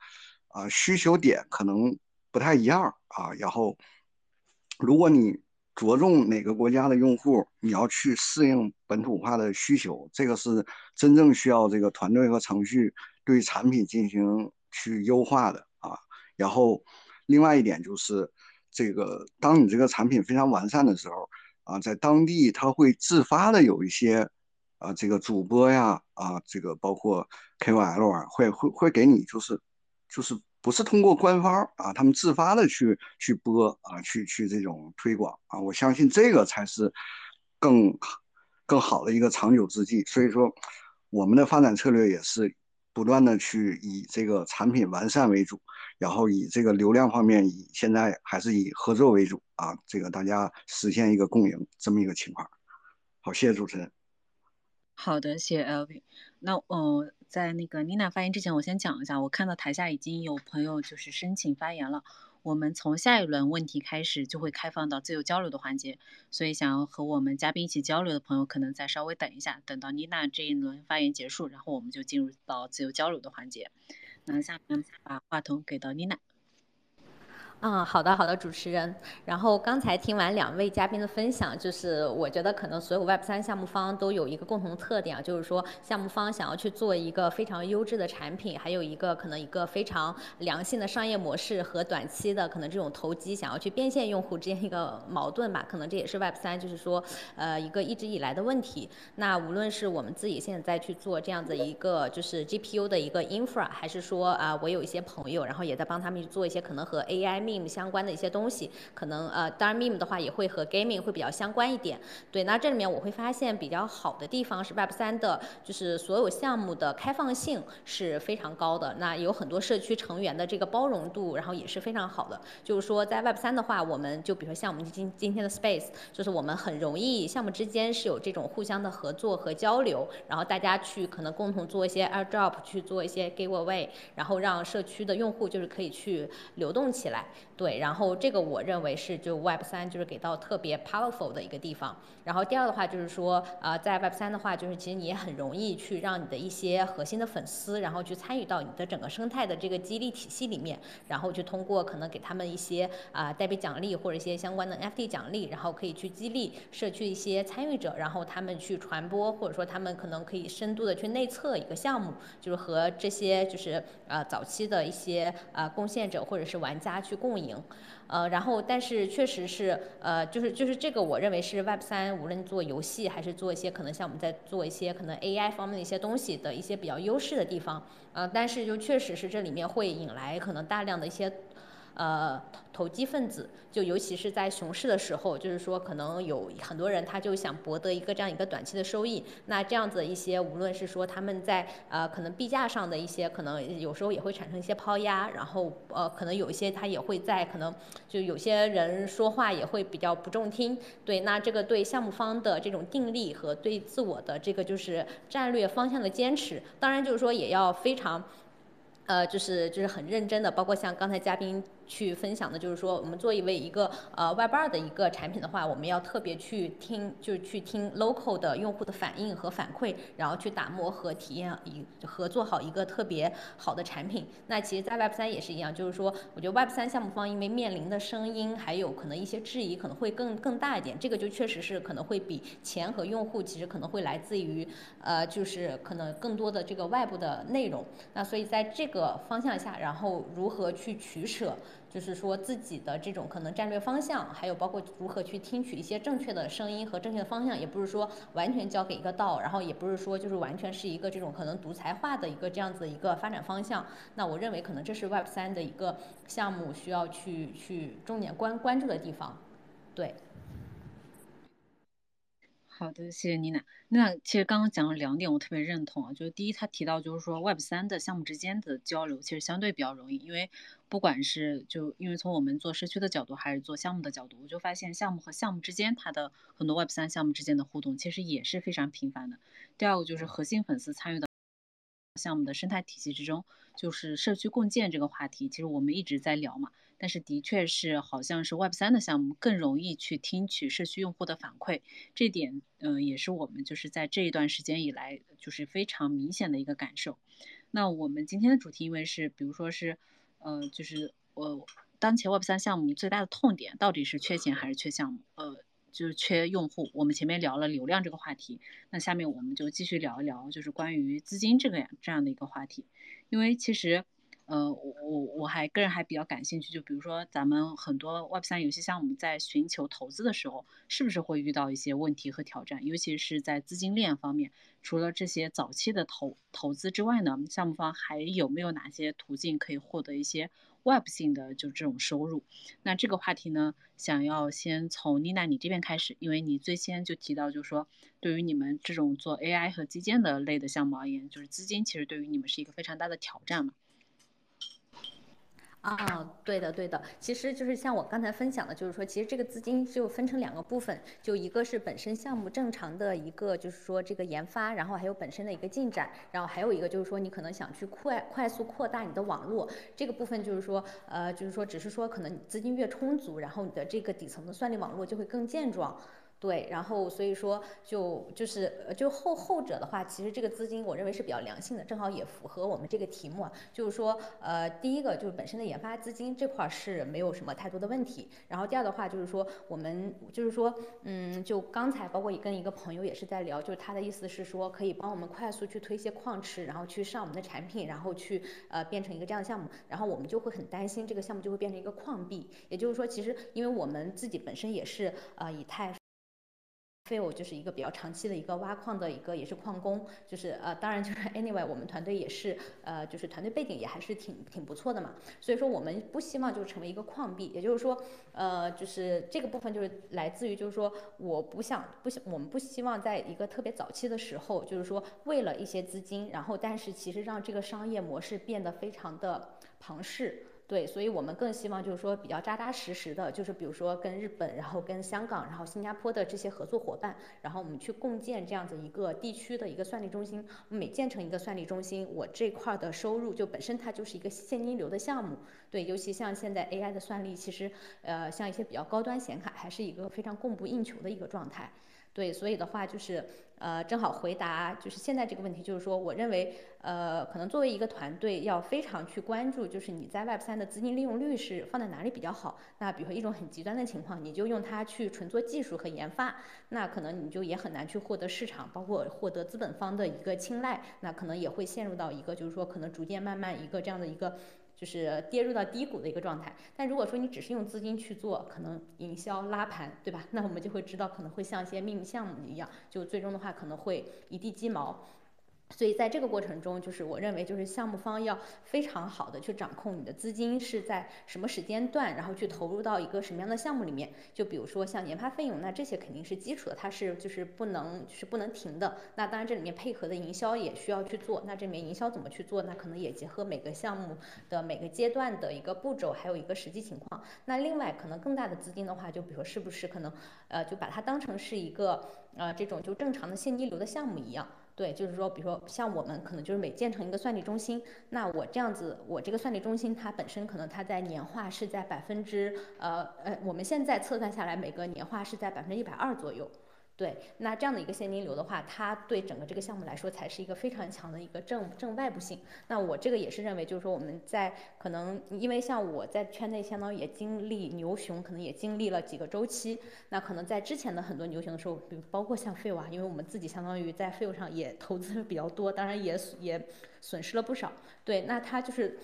啊需求点可能不太一样啊。然后，如果你着重哪个国家的用户，你要去适应本土化的需求，这个是真正需要这个团队和程序对产品进行去优化的啊。然后，另外一点就是，这个当你这个产品非常完善的时候啊，在当地他会自发的有一些啊，这个主播呀啊，这个包括 KOL 啊，会会会给你就是就是。不是通过官方啊，他们自发的去去播啊，去去这种推广啊，我相信这个才是更更好的一个长久之计。所以说，我们的发展策略也是不断的去以这个产品完善为主，然后以这个流量方面以现在还是以合作为主啊，这个大家实现一个共赢这么一个情况。好，谢谢主持人。好的，谢谢 LV。那呃，在那个妮娜发言之前，我先讲一下，我看到台下已经有朋友就是申请发言了。我们从下一轮问题开始就会开放到自由交流的环节，所以想要和我们嘉宾一起交流的朋友，可能再稍微等一下，等到妮娜这一轮发言结束，然后我们就进入到自由交流的环节。那下面把话筒给到妮娜。嗯，好的，好的，主持人。然后刚才听完两位嘉宾的分享，就是我觉得可能所有 Web 三项目方都有一个共同特点啊，就是说项目方想要去做一个非常优质的产品，还有一个可能一个非常良性的商业模式和短期的可能这种投机想要去变现用户之间一个矛盾吧，可能这也是 Web 三就是说呃一个一直以来的问题。那无论是我们自己现在在去做这样子一个就是 GPU 的一个 infra，还是说啊我有一些朋友，然后也在帮他们去做一些可能和 AI meme 相关的一些东西，可能呃，当然 meme 的话也会和 gaming 会比较相关一点。对，那这里面我会发现比较好的地方是 Web 三的，就是所有项目的开放性是非常高的。那有很多社区成员的这个包容度，然后也是非常好的。就是说在 Web 三的话，我们就比如说像我们今今天的 Space，就是我们很容易项目之间是有这种互相的合作和交流，然后大家去可能共同做一些 airdrop，去做一些 giveaway，然后让社区的用户就是可以去流动起来。对，然后这个我认为是就 Web 三就是给到特别 powerful 的一个地方。然后第二的话就是说，呃，在 Web 三的话，就是其实你也很容易去让你的一些核心的粉丝，然后去参与到你的整个生态的这个激励体系里面，然后去通过可能给他们一些啊代币奖励或者一些相关的 FT 奖励，然后可以去激励社区一些参与者，然后他们去传播，或者说他们可能可以深度的去内测一个项目，就是和这些就是呃早期的一些呃贡献者或者是玩家去共赢。呃，然后但是确实是，呃，就是就是这个，我认为是 Web 三无论做游戏还是做一些可能像我们在做一些可能 AI 方面的一些东西的一些比较优势的地方，呃，但是就确实是这里面会引来可能大量的一些。呃，投机分子就尤其是在熊市的时候，就是说可能有很多人他就想博得一个这样一个短期的收益。那这样子一些，无论是说他们在呃可能币价上的一些，可能有时候也会产生一些抛压，然后呃可能有一些他也会在可能就有些人说话也会比较不中听。对，那这个对项目方的这种定力和对自我的这个就是战略方向的坚持，当然就是说也要非常。呃，就是就是很认真的，包括像刚才嘉宾去分享的，就是说我们作为一个呃 Web 二的一个产品的话，我们要特别去听，就是去听 local 的用户的反应和反馈，然后去打磨和体验一合作好一个特别好的产品。那其实，在 Web 三也是一样，就是说，我觉得 Web 三项目方因为面临的声音还有可能一些质疑可能会更更大一点，这个就确实是可能会比钱和用户其实可能会来自于呃，就是可能更多的这个外部的内容。那所以在这个方向下，然后如何去取舍，就是说自己的这种可能战略方向，还有包括如何去听取一些正确的声音和正确的方向，也不是说完全交给一个道，然后也不是说就是完全是一个这种可能独裁化的一个这样子的一个发展方向。那我认为可能这是 Web 三的一个项目需要去去重点关关注的地方，对。好的，谢谢妮娜。那其实刚刚讲了两点，我特别认同啊。就是第一，他提到就是说 Web 三的项目之间的交流其实相对比较容易，因为不管是就因为从我们做社区的角度，还是做项目的角度，我就发现项目和项目之间它的很多 Web 三项目之间的互动其实也是非常频繁的。第二个就是核心粉丝参与的项目的生态体系之中，就是社区共建这个话题，其实我们一直在聊嘛。但是的确是，好像是 Web 三的项目更容易去听取社区用户的反馈，这点，嗯，也是我们就是在这一段时间以来，就是非常明显的一个感受。那我们今天的主题，因为是，比如说是，呃，就是我当前 Web 三项目最大的痛点到底是缺钱还是缺项目？呃，就是缺用户。我们前面聊了流量这个话题，那下面我们就继续聊一聊，就是关于资金这个这样的一个话题，因为其实。呃，我我我还个人还比较感兴趣，就比如说咱们很多 Web 三游戏项目在寻求投资的时候，是不是会遇到一些问题和挑战？尤其是在资金链方面，除了这些早期的投投资之外呢，项目方还有没有哪些途径可以获得一些 Web 性的就这种收入？那这个话题呢，想要先从妮娜你这边开始，因为你最先就提到，就是说对于你们这种做 AI 和基建的类的项目而言，就是资金其实对于你们是一个非常大的挑战嘛。啊，对的，对的，其实就是像我刚才分享的，就是说，其实这个资金就分成两个部分，就一个是本身项目正常的一个，就是说这个研发，然后还有本身的一个进展，然后还有一个就是说你可能想去快快速扩大你的网络，这个部分就是说，呃，就是说只是说可能资金越充足，然后你的这个底层的算力网络就会更健壮。对，然后所以说就就是呃就后后者的话，其实这个资金我认为是比较良性的，正好也符合我们这个题目啊，就是说呃第一个就是本身的研发资金这块是没有什么太多的问题，然后第二的话就是说我们就是说嗯就刚才包括也跟一个朋友也是在聊，就是他的意思是说可以帮我们快速去推一些矿池，然后去上我们的产品，然后去呃变成一个这样的项目，然后我们就会很担心这个项目就会变成一个矿币，也就是说其实因为我们自己本身也是呃以太。Phil 就是一个比较长期的一个挖矿的一个也是矿工，就是呃当然就是 anyway 我们团队也是呃就是团队背景也还是挺挺不错的嘛，所以说我们不希望就成为一个矿币，也就是说呃就是这个部分就是来自于就是说我不想不想我们不希望在一个特别早期的时候就是说为了一些资金，然后但是其实让这个商业模式变得非常的庞氏。对，所以我们更希望就是说比较扎扎实实的，就是比如说跟日本，然后跟香港，然后新加坡的这些合作伙伴，然后我们去共建这样子一个地区的一个算力中心。每建成一个算力中心，我这块的收入就本身它就是一个现金流的项目。对，尤其像现在 AI 的算力，其实呃像一些比较高端显卡，还是一个非常供不应求的一个状态。对，所以的话就是，呃，正好回答就是现在这个问题，就是说，我认为，呃，可能作为一个团队要非常去关注，就是你在 Web 三的资金利用率是放在哪里比较好。那比如说一种很极端的情况，你就用它去纯做技术和研发，那可能你就也很难去获得市场，包括获得资本方的一个青睐，那可能也会陷入到一个就是说可能逐渐慢慢一个这样的一个。就是跌入到低谷的一个状态，但如果说你只是用资金去做，可能营销拉盘，对吧？那我们就会知道可能会像一些秘密项目一样，就最终的话可能会一地鸡毛。所以在这个过程中，就是我认为，就是项目方要非常好的去掌控你的资金是在什么时间段，然后去投入到一个什么样的项目里面。就比如说像研发费用，那这些肯定是基础的，它是就是不能是不能停的。那当然这里面配合的营销也需要去做。那这里面营销怎么去做？那可能也结合每个项目的每个阶段的一个步骤，还有一个实际情况。那另外可能更大的资金的话，就比如说是不是可能呃就把它当成是一个呃这种就正常的现金流的项目一样。对，就是说，比如说像我们可能就是每建成一个算力中心，那我这样子，我这个算力中心它本身可能它在年化是在百分之呃呃，我们现在测算下来每个年化是在百分之一百二左右。对，那这样的一个现金流的话，它对整个这个项目来说才是一个非常强的一个正正外部性。那我这个也是认为，就是说我们在可能因为像我在圈内，相当于也经历牛熊，可能也经历了几个周期。那可能在之前的很多牛熊的时候，比如包括像费瓦，因为我们自己相当于在费 e 上也投资比较多，当然也也损失了不少。对，那它就是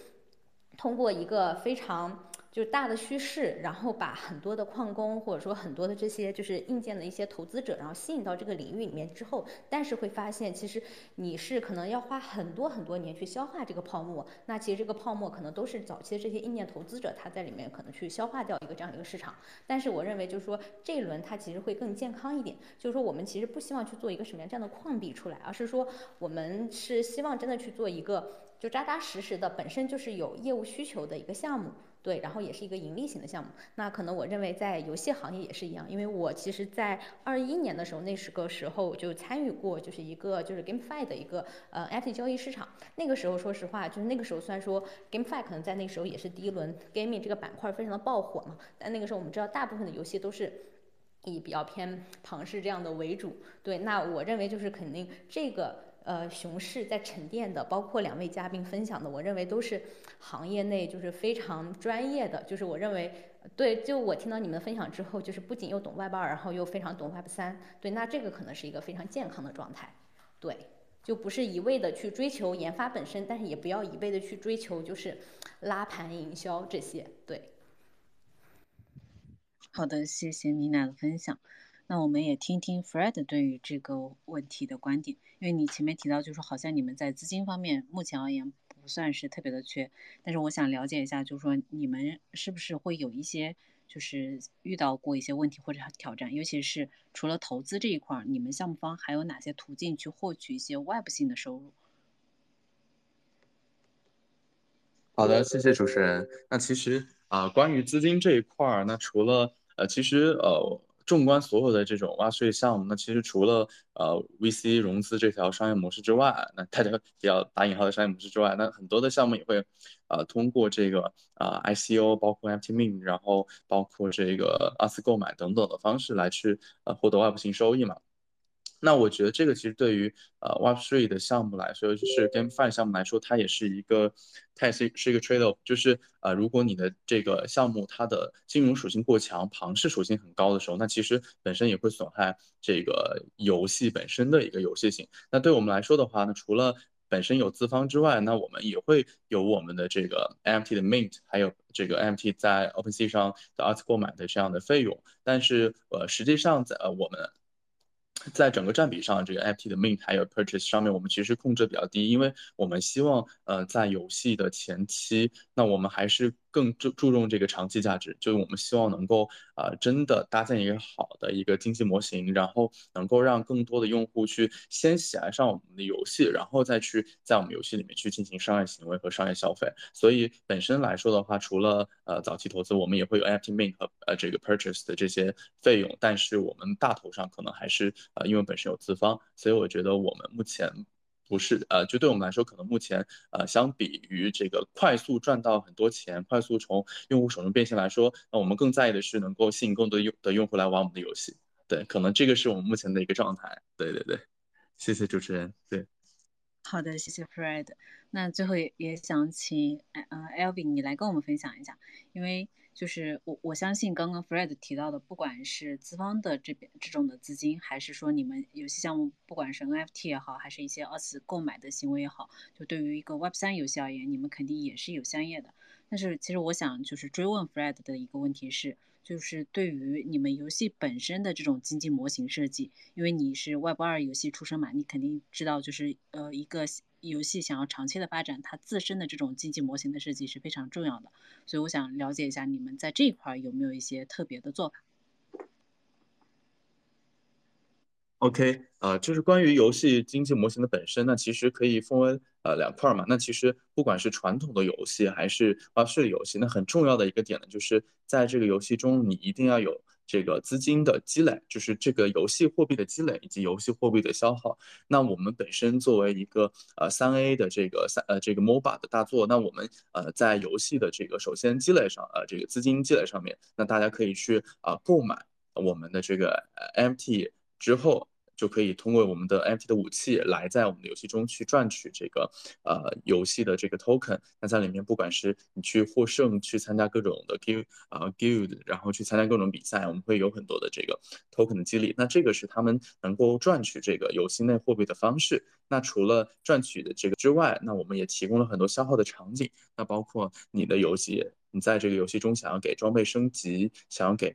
通过一个非常。就是大的趋势，然后把很多的矿工或者说很多的这些就是硬件的一些投资者，然后吸引到这个领域里面之后，但是会发现其实你是可能要花很多很多年去消化这个泡沫。那其实这个泡沫可能都是早期的这些硬件投资者他在里面可能去消化掉一个这样一个市场。但是我认为就是说这一轮它其实会更健康一点，就是说我们其实不希望去做一个什么样这样的矿币出来，而是说我们是希望真的去做一个就扎扎实实的本身就是有业务需求的一个项目。对，然后也是一个盈利型的项目。那可能我认为在游戏行业也是一样，因为我其实，在二一年的时候，那时个时候就参与过，就是一个就是 GameFi 的一个呃 NFT 交易市场。那个时候，说实话，就是那个时候虽然说 GameFi 可能在那时候也是第一轮 Gaming 这个板块非常的爆火嘛，但那个时候我们知道大部分的游戏都是以比较偏庞氏这样的为主。对，那我认为就是肯定这个。呃，熊市在沉淀的，包括两位嘉宾分享的，我认为都是行业内就是非常专业的。就是我认为，对，就我听到你们的分享之后，就是不仅又懂 Web 二，然后又非常懂 Web 三，对，那这个可能是一个非常健康的状态。对，就不是一味的去追求研发本身，但是也不要一味的去追求就是拉盘营销这些。对，好的，谢谢妮娜的分享。那我们也听听 Fred 对于这个问题的观点，因为你前面提到，就是好像你们在资金方面目前而言不算是特别的缺，但是我想了解一下，就是说你们是不是会有一些就是遇到过一些问题或者挑战，尤其是除了投资这一块，你们项目方还有哪些途径去获取一些外部性的收入？好的，谢谢主持人。那其实啊，关于资金这一块儿，那除了呃，其实呃。纵观所有的这种挖税项目，那其实除了呃 VC 融资这条商业模式之外，那大家比较打引号的商业模式之外，那很多的项目也会呃通过这个啊 ICO，包括 FTM，然后包括这个二次购买等等的方式来去呃获得外部性收益嘛。那我觉得这个其实对于呃 Web3 的项目来说，就是 GameFi 项目来说，它也是一个，它也是是一个 trade-off，就是呃，如果你的这个项目它的金融属性过强，庞氏属性很高的时候，那其实本身也会损害这个游戏本身的一个游戏性。那对我们来说的话呢，除了本身有资方之外，那我们也会有我们的这个 MT 的 mint，还有这个 MT 在 OpenSea 上的二次购买的这样的费用。但是呃，实际上在呃我们在整个占比上，这个 FT 的 mint 还有 purchase 上面，我们其实控制比较低，因为我们希望，呃，在游戏的前期，那我们还是更注注重这个长期价值，就是我们希望能够，啊，真的搭建一个好的一个经济模型，然后能够让更多的用户去先喜爱上我们的游戏，然后再去在我们游戏里面去进行商业行为和商业消费。所以本身来说的话，除了呃早期投资，我们也会有 FT mint 和呃这个 purchase 的这些费用，但是我们大头上可能还是。呃，因为本身有资方，所以我觉得我们目前不是呃，就对我们来说，可能目前呃，相比于这个快速赚到很多钱、快速从用户手中变现来说，那我们更在意的是能够吸引更多用的用户来玩我们的游戏。对，可能这个是我们目前的一个状态。对对对，谢谢主持人。对，好的，谢谢 Fred。那最后也也想请呃 Elvin 你来跟我们分享一下，因为。就是我我相信刚刚 Fred 提到的，不管是资方的这边这种的资金，还是说你们游戏项目，不管是 NFT 也好，还是一些二次购买的行为也好，就对于一个 Web 三游戏而言，你们肯定也是有相业的。但是其实我想就是追问 Fred 的一个问题是，就是对于你们游戏本身的这种经济模型设计，因为你是外包二游戏出身嘛，你肯定知道就是呃一个。游戏想要长期的发展，它自身的这种经济模型的设计是非常重要的，所以我想了解一下你们在这一块有没有一些特别的做法。OK，呃，就是关于游戏经济模型的本身，那其实可以分为呃两块嘛。那其实不管是传统的游戏还是啊税游戏，那很重要的一个点呢，就是在这个游戏中你一定要有。这个资金的积累，就是这个游戏货币的积累以及游戏货币的消耗。那我们本身作为一个呃三 A 的这个三呃这个 MOBA 的大作，那我们呃在游戏的这个首先积累上，呃这个资金积累上面，那大家可以去啊购买我们的这个 MT 之后。就可以通过我们的 NFT 的武器来在我们的游戏中去赚取这个呃游戏的这个 token。那在里面，不管是你去获胜，去参加各种的 guild 啊 guild，然后去参加各种比赛，我们会有很多的这个 token 的激励。那这个是他们能够赚取这个游戏内货币的方式。那除了赚取的这个之外，那我们也提供了很多消耗的场景。那包括你的游戏，你在这个游戏中想要给装备升级，想要给。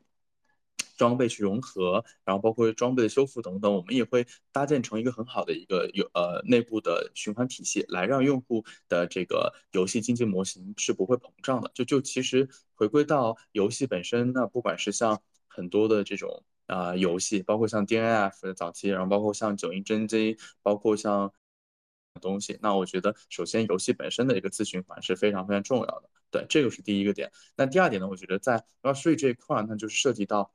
装备去融合，然后包括装备的修复等等，我们也会搭建成一个很好的一个有呃内部的循环体系，来让用户的这个游戏经济模型是不会膨胀的。就就其实回归到游戏本身，那不管是像很多的这种啊游戏，包括像 DNF 的早期，然后包括像九阴真经，包括像东西，那我觉得首先游戏本身的一个自循环是非常非常重要的。对，这个是第一个点。那第二点呢，我觉得在 Web3 这一块，那就是涉及到。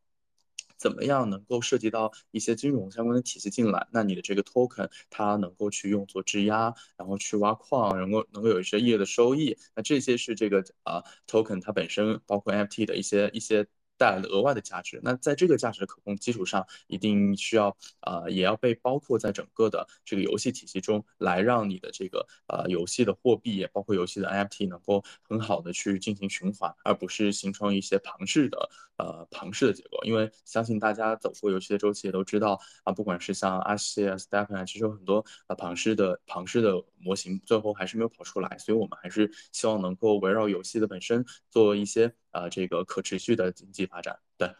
怎么样能够涉及到一些金融相关的体系进来？那你的这个 token 它能够去用作质押，然后去挖矿，能够能够有一些业的收益。那这些是这个啊 token 它本身包括 NFT 的一些一些。带来的额外的价值，那在这个价值的可控基础上，一定需要呃，也要被包括在整个的这个游戏体系中，来让你的这个呃游戏的货币，也包括游戏的 NFT 能够很好的去进行循环，而不是形成一些庞氏的呃庞氏的结构。因为相信大家走过游戏的周期也都知道啊，不管是像阿西啊、Stephen 啊，其实有很多呃庞氏的庞氏的模型，最后还是没有跑出来。所以我们还是希望能够围绕游戏的本身做一些。啊，这个可持续的经济发展，对。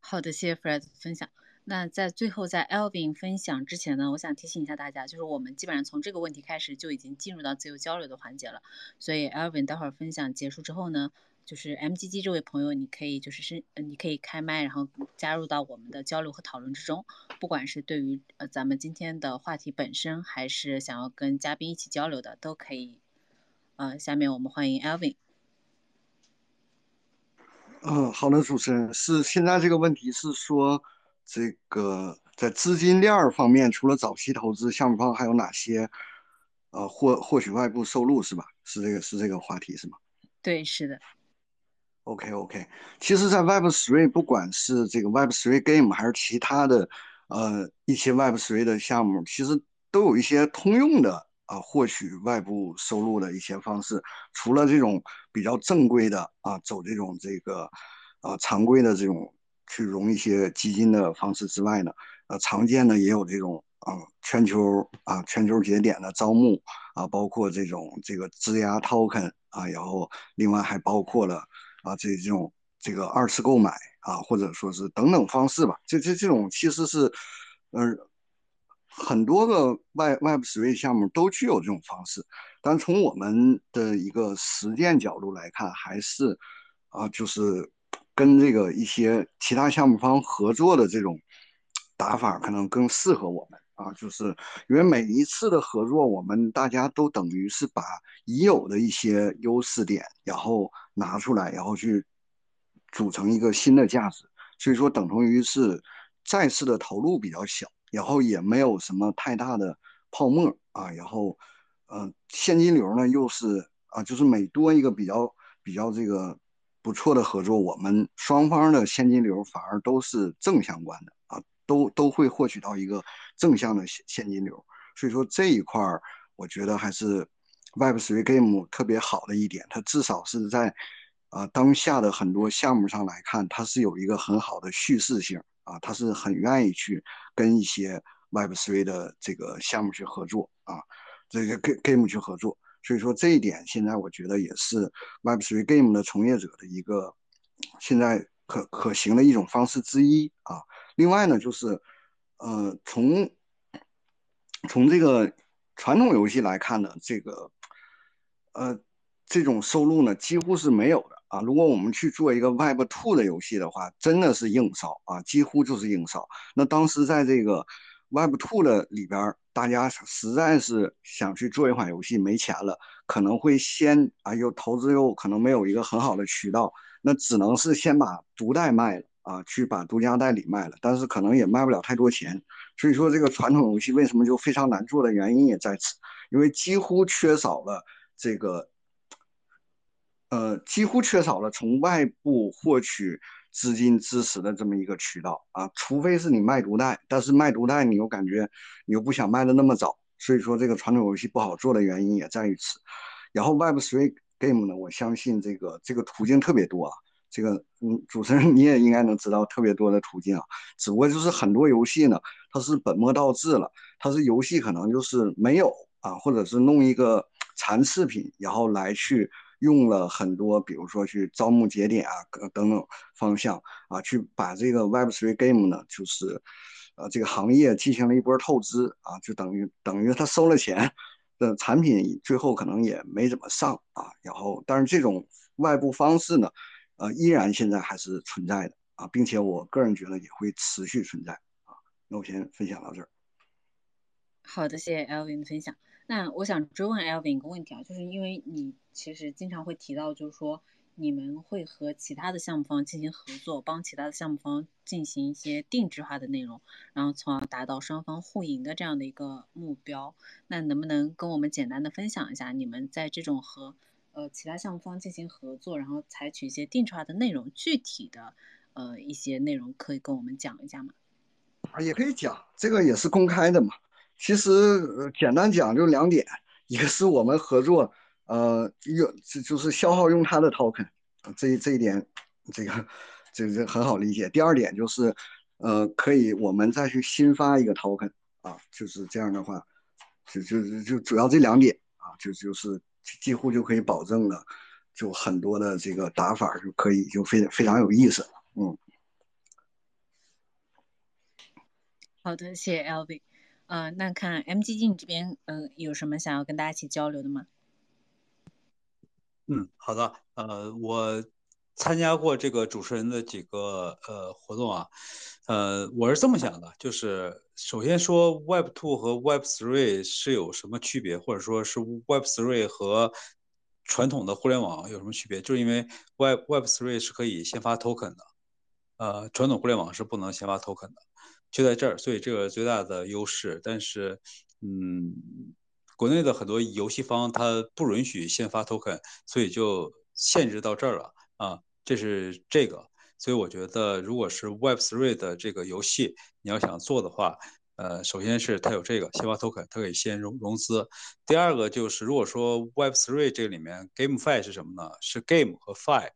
好的，谢谢 Fred 分享。那在最后，在 Elvin 分享之前呢，我想提醒一下大家，就是我们基本上从这个问题开始就已经进入到自由交流的环节了。所以 Elvin 待会儿分享结束之后呢，就是 MGG 这位朋友，你可以就是是，你可以开麦，然后加入到我们的交流和讨论之中。不管是对于呃咱们今天的话题本身，还是想要跟嘉宾一起交流的，都可以。呃，下面我们欢迎 Alvin。嗯，好的，主持人是现在这个问题是说，这个在资金链儿方面，除了早期投资，项目方还有哪些呃获获取外部收入是吧？是这个是这个话题是吗？对，是的。OK OK，其实，在 Web Three，不管是这个 Web Three Game 还是其他的呃一些 Web Three 的项目，其实都有一些通用的啊获取外部收入的一些方式。除了这种比较正规的啊走这种这个啊常规的这种去融一些基金的方式之外呢，呃常见的也有这种啊全球啊全球节点的招募啊，包括这种这个质押 Token 啊，然后另外还包括了。啊，这这种这个二次购买啊，或者说是等等方式吧，这这这种其实是，嗯，很多个外外部实业项目都具有这种方式，但从我们的一个实践角度来看，还是啊，就是跟这个一些其他项目方合作的这种打法可能更适合我们啊，就是因为每一次的合作，我们大家都等于是把已有的一些优势点，然后。拿出来，然后去组成一个新的价值，所以说等同于是再次的投入比较小，然后也没有什么太大的泡沫啊，然后嗯，现金流呢又是啊，就是每多一个比较比较这个不错的合作，我们双方的现金流反而都是正相关的啊，都都会获取到一个正向的现现金流，所以说这一块儿我觉得还是。Web3 Game 特别好的一点，它至少是在啊当下的很多项目上来看，它是有一个很好的叙事性啊，他是很愿意去跟一些 Web3 的这个项目去合作啊，这个 Game 去合作。所以说这一点，现在我觉得也是 Web3 Game 的从业者的一个现在可可行的一种方式之一啊。另外呢，就是呃从从这个传统游戏来看呢，这个。呃，这种收入呢几乎是没有的啊。如果我们去做一个 Web Two 的游戏的话，真的是硬烧啊，几乎就是硬烧。那当时在这个 Web Two 的里边，大家实在是想去做一款游戏，没钱了，可能会先啊，又投资又可能没有一个很好的渠道，那只能是先把独代卖了啊，去把独家代理卖了，但是可能也卖不了太多钱。所以说，这个传统游戏为什么就非常难做的原因也在此，因为几乎缺少了。这个，呃，几乎缺少了从外部获取资金支持的这么一个渠道啊，除非是你卖独代，但是卖独代你又感觉你又不想卖的那么早，所以说这个传统游戏不好做的原因也在于此。然后 Web Three Game 呢，我相信这个这个途径特别多啊，这个嗯，主持人你也应该能知道特别多的途径啊，只不过就是很多游戏呢，它是本末倒置了，它是游戏可能就是没有啊，或者是弄一个。残次品，然后来去用了很多，比如说去招募节点啊，等等方向啊，去把这个 Web3 Game 呢，就是呃这个行业进行了一波透支啊，就等于等于他收了钱的产品，最后可能也没怎么上啊。然后，但是这种外部方式呢，呃，依然现在还是存在的啊，并且我个人觉得也会持续存在啊。那我先分享到这儿。好的，谢谢 Alvin 的分享。那我想追问 Alvin 一个问题啊，就是因为你其实经常会提到，就是说你们会和其他的项目方进行合作，帮其他的项目方进行一些定制化的内容，然后从而达到双方互赢的这样的一个目标。那能不能跟我们简单的分享一下，你们在这种和呃其他项目方进行合作，然后采取一些定制化的内容，具体的呃一些内容可以跟我们讲一下吗？啊，也可以讲，这个也是公开的嘛。其实呃简单讲就两点，一个是我们合作，呃，用就就是消耗用它的 token，这这一点，这个这这很好理解。第二点就是，呃，可以我们再去新发一个 token，啊，就是这样的话，就就就主要这两点啊，就就是几乎就可以保证了，就很多的这个打法就可以就非非常有意思，嗯。好的，谢谢 L V。呃，那看 MGG 你这边，嗯，有什么想要跟大家一起交流的吗？嗯，好的，呃，我参加过这个主持人的几个呃活动啊，呃，我是这么想的，就是首先说 Web Two 和 Web Three 是有什么区别，或者说是 Web Three 和传统的互联网有什么区别？就是因为 Web Web Three 是可以先发 token 的，呃，传统互联网是不能先发 token 的，就在这儿，所以这个最大的优势。但是，嗯，国内的很多游戏方他不允许先发 token，所以就限制到这儿了啊，这是这个。所以我觉得，如果是 Web Three 的这个游戏，你要想做的话，呃，首先是它有这个先发 token，它可以先融融资。第二个就是，如果说 Web Three 这里面 GameFi 是什么呢？是 Game 和 Fi。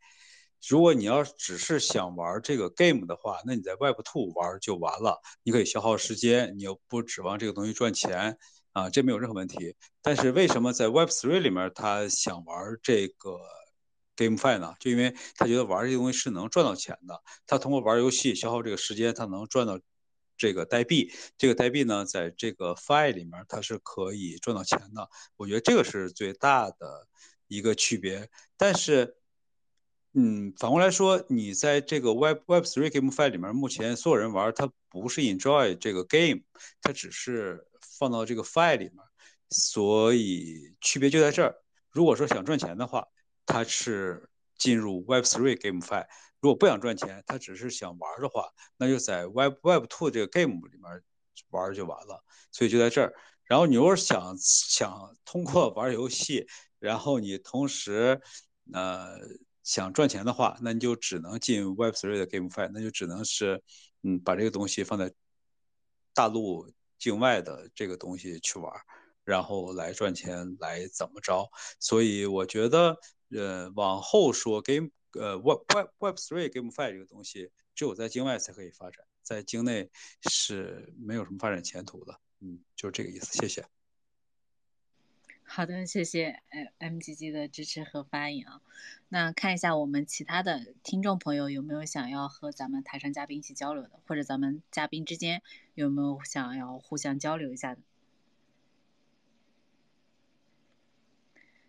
如果你要只是想玩这个 Game 的话，那你在 Web Two 玩就完了，你可以消耗时间，你又不指望这个东西赚钱啊，这没有任何问题。但是为什么在 Web Three 里面他想玩这个 GameFi 呢？就因为他觉得玩这些东西是能赚到钱的，他通过玩游戏消耗这个时间，他能赚到。这个代币，这个代币呢，在这个 Fi 里面，它是可以赚到钱的。我觉得这个是最大的一个区别。但是，嗯，反过来说，你在这个 Web Web Three GameFi 里面，目前所有人玩，它不是 enjoy 这个 game，它只是放到这个 Fi 里面，所以区别就在这儿。如果说想赚钱的话，它是进入 Web Three GameFi。如果不想赚钱，他只是想玩的话，那就在 Web Web Two 这个 game 里面玩就完了。所以就在这儿。然后你如果想想通过玩游戏，然后你同时呃想赚钱的话，那你就只能进 Web Three 的 GameFi，那就只能是嗯把这个东西放在大陆境外的这个东西去玩，然后来赚钱来怎么着？所以我觉得呃往后说 Game。呃，Web Web Web Three GameFi 这个东西，只有在境外才可以发展，在境内是没有什么发展前途的。嗯，就是这个意思。谢谢。好的，谢谢 M MGG 的支持和发言啊。那看一下我们其他的听众朋友有没有想要和咱们台上嘉宾一起交流的，或者咱们嘉宾之间有没有想要互相交流一下的。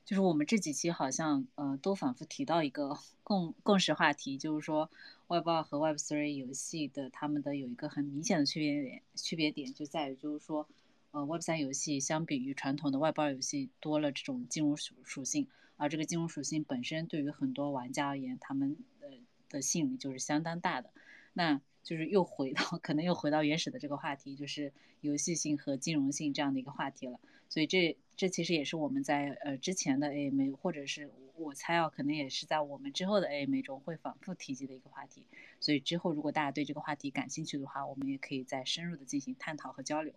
就是我们这几期好像呃都反复提到一个 共共识话题，就是说 Web 二和 Web three 游戏的他们的有一个很明显的区别点，区别点就在于就是说，呃 Web 三游戏相比于传统的外包游戏多了这种金融属属性，而这个金融属性本身对于很多玩家而言，他们的的吸引力就是相当大的。那就是又回到可能又回到原始的这个话题，就是游戏性和金融性这样的一个话题了。所以这这其实也是我们在呃之前的 A M 或者是我猜啊，可能也是在我们之后的 A M 中会反复提及的一个话题。所以之后如果大家对这个话题感兴趣的话，我们也可以再深入的进行探讨和交流。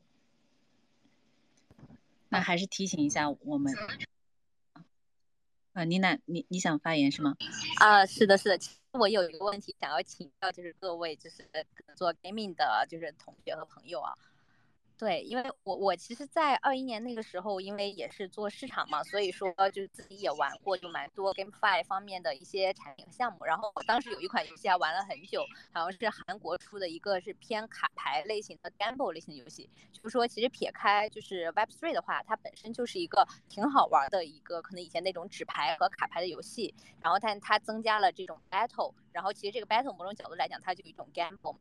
那还是提醒一下我们，啊，妮娜，你你想发言是吗？啊，是的，是的。其实我有一个问题想要请教，就是各位就是做 gaming 的，就是同学和朋友啊。对，因为我我其实，在二一年那个时候，因为也是做市场嘛，所以说就是自己也玩过，就蛮多 GameFi 方面的一些产品和项目。然后我当时有一款游戏还玩了很久，好像是韩国出的一个是偏卡牌类型的 Gamble 类型的游戏。就是说，其实撇开就是 Web3 的话，它本身就是一个挺好玩的一个，可能以前那种纸牌和卡牌的游戏。然后但它增加了这种 Battle，然后其实这个 Battle 某种角度来讲，它就有一种 Gamble。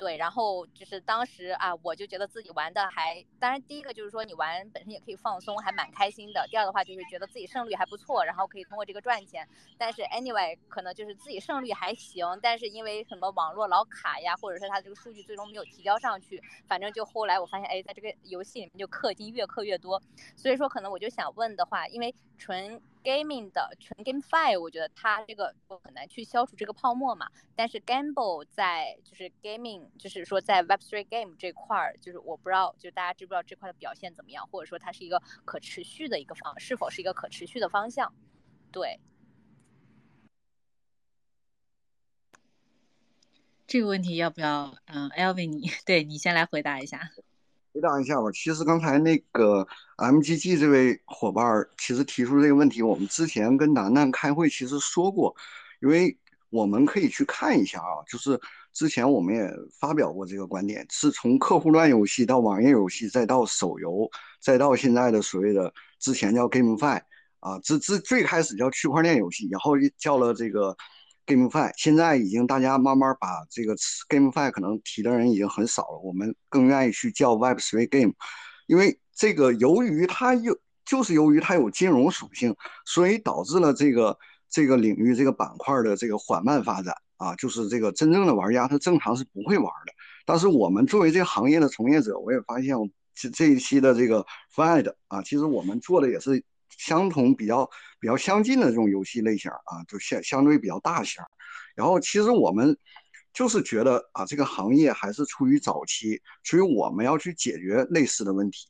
对，然后就是当时啊，我就觉得自己玩的还，当然第一个就是说你玩本身也可以放松，还蛮开心的。第二的话就是觉得自己胜率还不错，然后可以通过这个赚钱。但是 anyway，可能就是自己胜率还行，但是因为什么网络老卡呀，或者是它这个数据最终没有提交上去，反正就后来我发现，哎，在这个游戏里面就氪金越氪越多。所以说可能我就想问的话，因为纯 gaming 的纯 GameFi，我觉得它这个很难去消除这个泡沫嘛。但是 Gamble 在就是 gaming，就是说在 Web3 game 这块儿，就是我不知道，就大家知不知道这块的表现怎么样，或者说它是一个可持续的一个方，是否是一个可持续的方向？对，这个问题要不要嗯，Elvin 你 对你先来回答一下。回答一下吧。其实刚才那个 MGG 这位伙伴其实提出这个问题，我们之前跟楠楠开会其实说过，因为我们可以去看一下啊，就是之前我们也发表过这个观点，是从客户端游戏到网页游戏，再到手游，再到现在的所谓的之前叫 GameFi 啊，这这最开始叫区块链游戏，然后叫了这个。GameFi 现在已经大家慢慢把这个 GameFi 可能提的人已经很少了，我们更愿意去叫 Web3 Game，因为这个由于它有就是由于它有金融属性，所以导致了这个这个领域这个板块的这个缓慢发展啊，就是这个真正的玩家他正常是不会玩的。但是我们作为这个行业的从业者，我也发现这这一期的这个 Find 啊，其实我们做的也是相同比较比较相近的这种游戏类型啊，就相相对比较大型。然后其实我们。就是觉得啊，这个行业还是处于早期，所以我们要去解决类似的问题。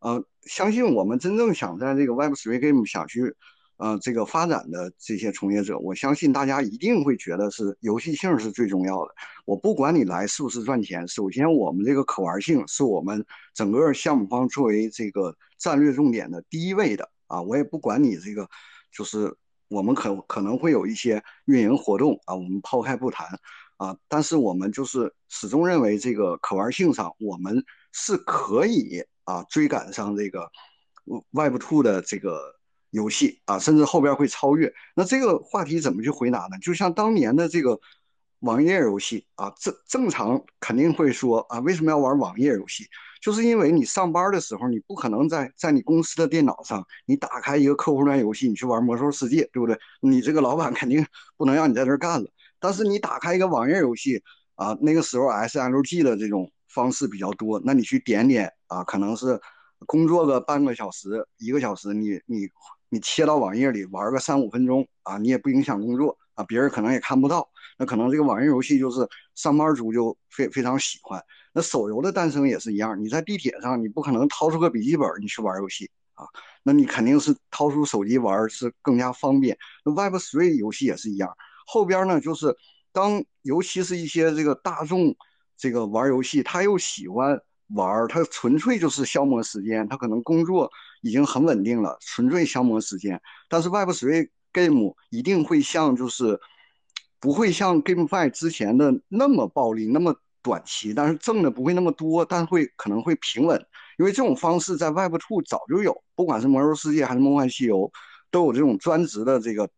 呃，相信我们真正想在这个 Web3 Game 想去呃这个发展的这些从业者，我相信大家一定会觉得是游戏性是最重要的。我不管你来是不是赚钱，首先我们这个可玩性是我们整个项目方作为这个战略重点的第一位的啊。我也不管你这个，就是我们可可能会有一些运营活动啊，我们抛开不谈。啊，但是我们就是始终认为这个可玩性上，我们是可以啊追赶上这个 Web Two 的这个游戏啊，甚至后边会超越。那这个话题怎么去回答呢？就像当年的这个网页游戏啊，正正常肯定会说啊，为什么要玩网页游戏？就是因为你上班的时候，你不可能在在你公司的电脑上，你打开一个客户端游戏，你去玩魔兽世界，对不对？你这个老板肯定 不能让你在这干了。但是你打开一个网页游戏啊，那个时候 SLG 的这种方式比较多，那你去点点啊，可能是工作个半个小时、一个小时，你你你切到网页里玩个三五分钟啊，你也不影响工作啊，别人可能也看不到。那可能这个网页游戏就是上班族就非非常喜欢。那手游的诞生也是一样，你在地铁上你不可能掏出个笔记本你去玩游戏啊，那你肯定是掏出手机玩是更加方便。那 Web3 游戏也是一样。后边呢，就是当尤其是一些这个大众这个玩游戏，他又喜欢玩，他纯粹就是消磨时间，他可能工作已经很稳定了，纯粹消磨时间。但是 Web3 Game 一定会像就是不会像 GameFi 之前的那么暴力，那么短期，但是挣的不会那么多，但会可能会平稳，因为这种方式在 Web Two 早就有，不管是魔兽世界还是梦幻西游，都有这种专职的这个。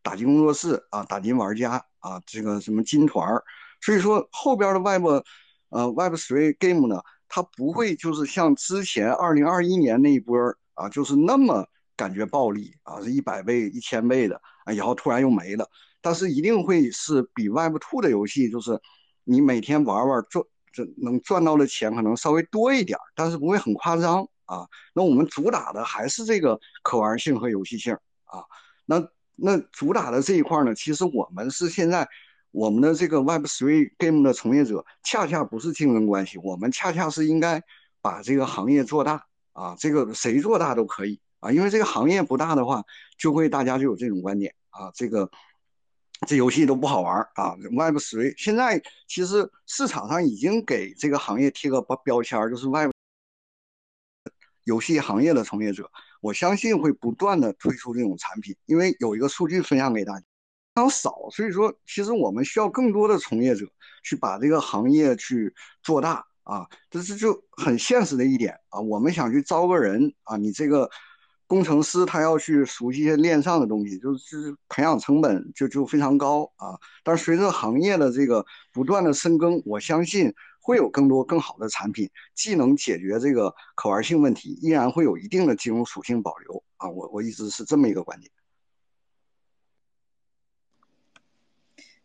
打金工作室啊，打金玩家啊，这个什么金团儿，所以说后边的 Web，呃 Web Three Game 呢，它不会就是像之前二零二一年那一波啊，就是那么感觉暴力啊，是一百倍、一千倍的啊，然后突然又没了。但是一定会是比 Web Two 的游戏，就是你每天玩玩赚，这能赚到的钱可能稍微多一点，但是不会很夸张啊。那我们主打的还是这个可玩性和游戏性啊，那。那主打的这一块呢，其实我们是现在我们的这个 Web3 Game 的从业者，恰恰不是竞争关系，我们恰恰是应该把这个行业做大啊，这个谁做大都可以啊，因为这个行业不大的话，就会大家就有这种观点啊，这个这游戏都不好玩啊。Web3 现在其实市场上已经给这个行业贴个标标签，就是 Web 游戏行业的从业者。我相信会不断的推出这种产品，因为有一个数据分享给大家，非常少，所以说其实我们需要更多的从业者去把这个行业去做大啊，这是就很现实的一点啊。我们想去招个人啊，你这个工程师他要去熟悉一些链上的东西，就是培养成本就就非常高啊。但是随着行业的这个不断的深耕，我相信。会有更多更好的产品，既能解决这个可玩性问题，依然会有一定的金融属性保留啊！我我一直是这么一个观点。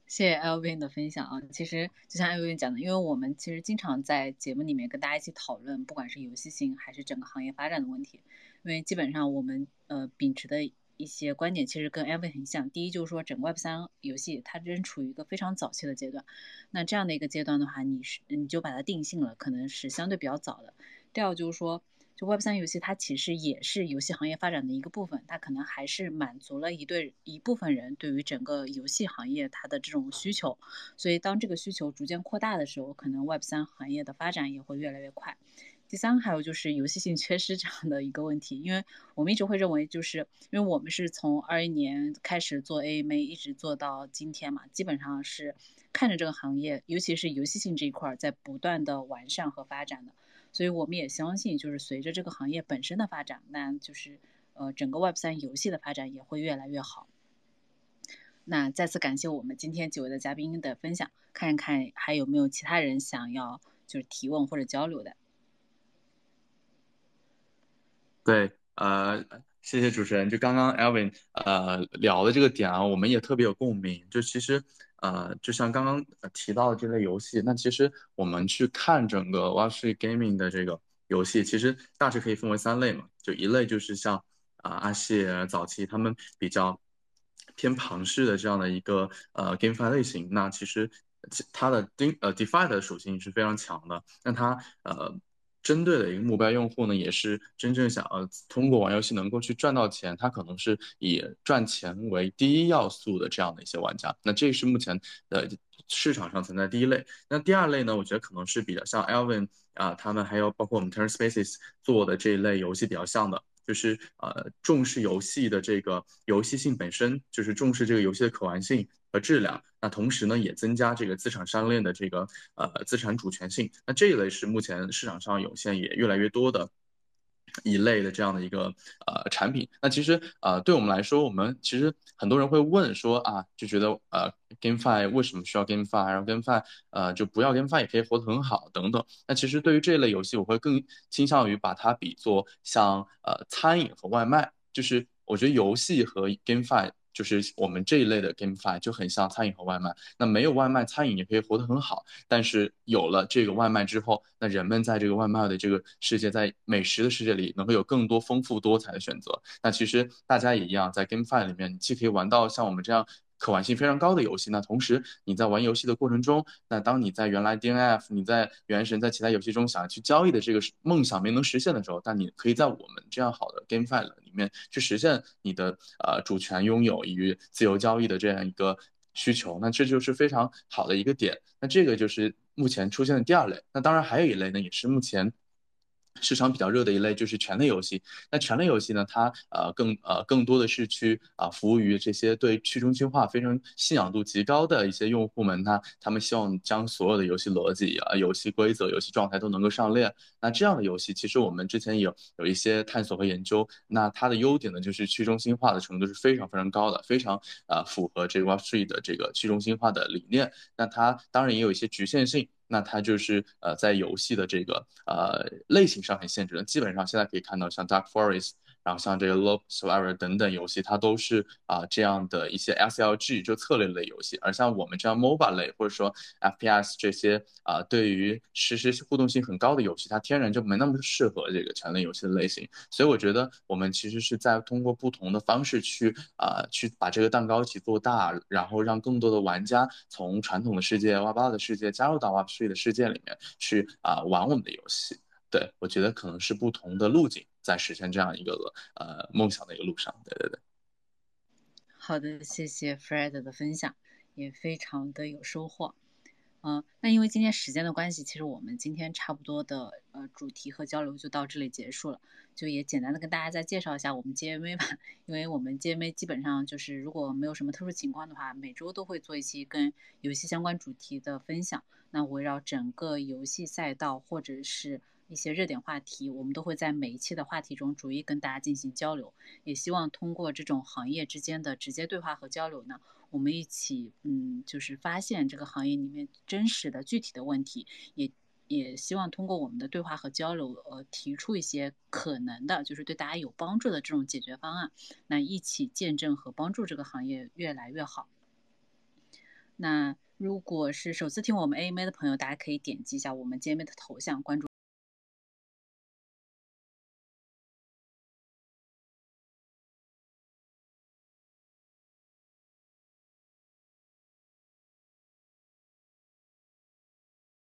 谢谢 lvn 的分享啊！其实就像 lvn 讲的，因为我们其实经常在节目里面跟大家一起讨论，不管是游戏性还是整个行业发展的问题，因为基本上我们呃秉持的。一些观点其实跟 Evan 很像。第一就是说，整个 Web 三游戏它仍处于一个非常早期的阶段。那这样的一个阶段的话，你是你就把它定性了，可能是相对比较早的。第二就是说，就 Web 三游戏它其实也是游戏行业发展的一个部分，它可能还是满足了一对一部分人对于整个游戏行业它的这种需求。所以当这个需求逐渐扩大的时候，可能 Web 三行业的发展也会越来越快。第三个，还有就是游戏性缺失这样的一个问题，因为我们一直会认为，就是因为我们是从二一年开始做 AMA，一直做到今天嘛，基本上是看着这个行业，尤其是游戏性这一块在不断的完善和发展的，所以我们也相信，就是随着这个行业本身的发展，那就是呃整个 Web 三游戏的发展也会越来越好。那再次感谢我们今天几位的嘉宾的分享，看一看还有没有其他人想要就是提问或者交流的。对，呃，谢谢主持人。就刚刚 Alvin 呃聊的这个点啊，我们也特别有共鸣。就其实呃，就像刚刚提到的这类游戏，那其实我们去看整个 Wall Street Gaming 的这个游戏，其实大致可以分为三类嘛。就一类就是像啊阿谢早期他们比较偏庞氏的这样的一个呃 GameFi 类型，那其实它的 D 呃 DeFi 的属性是非常强的，那它呃。针对的一个目标用户呢，也是真正想要通过玩游戏能够去赚到钱，他可能是以赚钱为第一要素的这样的一些玩家。那这是目前的市场上存在第一类。那第二类呢，我觉得可能是比较像 Alvin 啊，他们还有包括我们 TurnSpaces 做的这一类游戏比较像的。就是呃重视游戏的这个游戏性本身，就是重视这个游戏的可玩性和质量。那同时呢，也增加这个资产商链的这个呃资产主权性。那这一类是目前市场上涌现也越来越多的。一类的这样的一个呃产品，那其实呃对我们来说，我们其实很多人会问说啊，就觉得呃 GameFi 为什么需要 GameFi，然后 GameFi 呃就不要 GameFi 也可以活得很好等等。那其实对于这类游戏，我会更倾向于把它比作像呃餐饮和外卖，就是我觉得游戏和 GameFi。就是我们这一类的 game five 就很像餐饮和外卖，那没有外卖，餐饮也可以活得很好。但是有了这个外卖之后，那人们在这个外卖的这个世界，在美食的世界里，能够有更多丰富多彩的选择。那其实大家也一样，在 game five 里面，你既可以玩到像我们这样。可玩性非常高的游戏，那同时你在玩游戏的过程中，那当你在原来 DNF、你在原神、在其他游戏中想要去交易的这个梦想没能实现的时候，但你可以在我们这样好的 GameFi 里面去实现你的呃主权拥有与自由交易的这样一个需求，那这就是非常好的一个点。那这个就是目前出现的第二类。那当然还有一类呢，也是目前。市场比较热的一类就是权力游戏。那权力游戏呢，它呃更呃更多的是去啊服务于这些对去中心化非常信仰度极高的一些用户们。那他们希望将所有的游戏逻辑啊、游戏规则、游戏状态都能够上链。那这样的游戏，其实我们之前有有一些探索和研究。那它的优点呢，就是去中心化的程度是非常非常高的，非常啊符合这个 Web3 的这个去中心化的理念。那它当然也有一些局限性。那它就是呃，在游戏的这个呃类型上很限制的，基本上现在可以看到像 Dark Forest。然后像这个 Love Survivor 等等游戏，它都是啊这样的一些 SLG 就策略类游戏，而像我们这样 MOBA 类或者说 FPS 这些啊对于实时互动性很高的游戏，它天然就没那么适合这个权力游戏的类型。所以我觉得我们其实是在通过不同的方式去啊去把这个蛋糕一起做大，然后让更多的玩家从传统的世界 Web2 的世界加入到 Web3 的世界里面去啊玩我们的游戏。对，我觉得可能是不同的路径在实现这样一个呃梦想的一个路上。对对对。好的，谢谢 Fred 的分享，也非常的有收获。嗯，那因为今天时间的关系，其实我们今天差不多的呃主题和交流就到这里结束了。就也简单的跟大家再介绍一下我们 GMA 吧，因为我们 GMA 基本上就是如果没有什么特殊情况的话，每周都会做一期跟游戏相关主题的分享。那围绕整个游戏赛道或者是一些热点话题，我们都会在每一期的话题中逐一跟大家进行交流，也希望通过这种行业之间的直接对话和交流呢，我们一起嗯，就是发现这个行业里面真实的具体的问题，也也希望通过我们的对话和交流，呃，提出一些可能的，就是对大家有帮助的这种解决方案，那一起见证和帮助这个行业越来越好。那如果是首次听我们 AMA 的朋友，大家可以点击一下我们 GMA 的头像关注。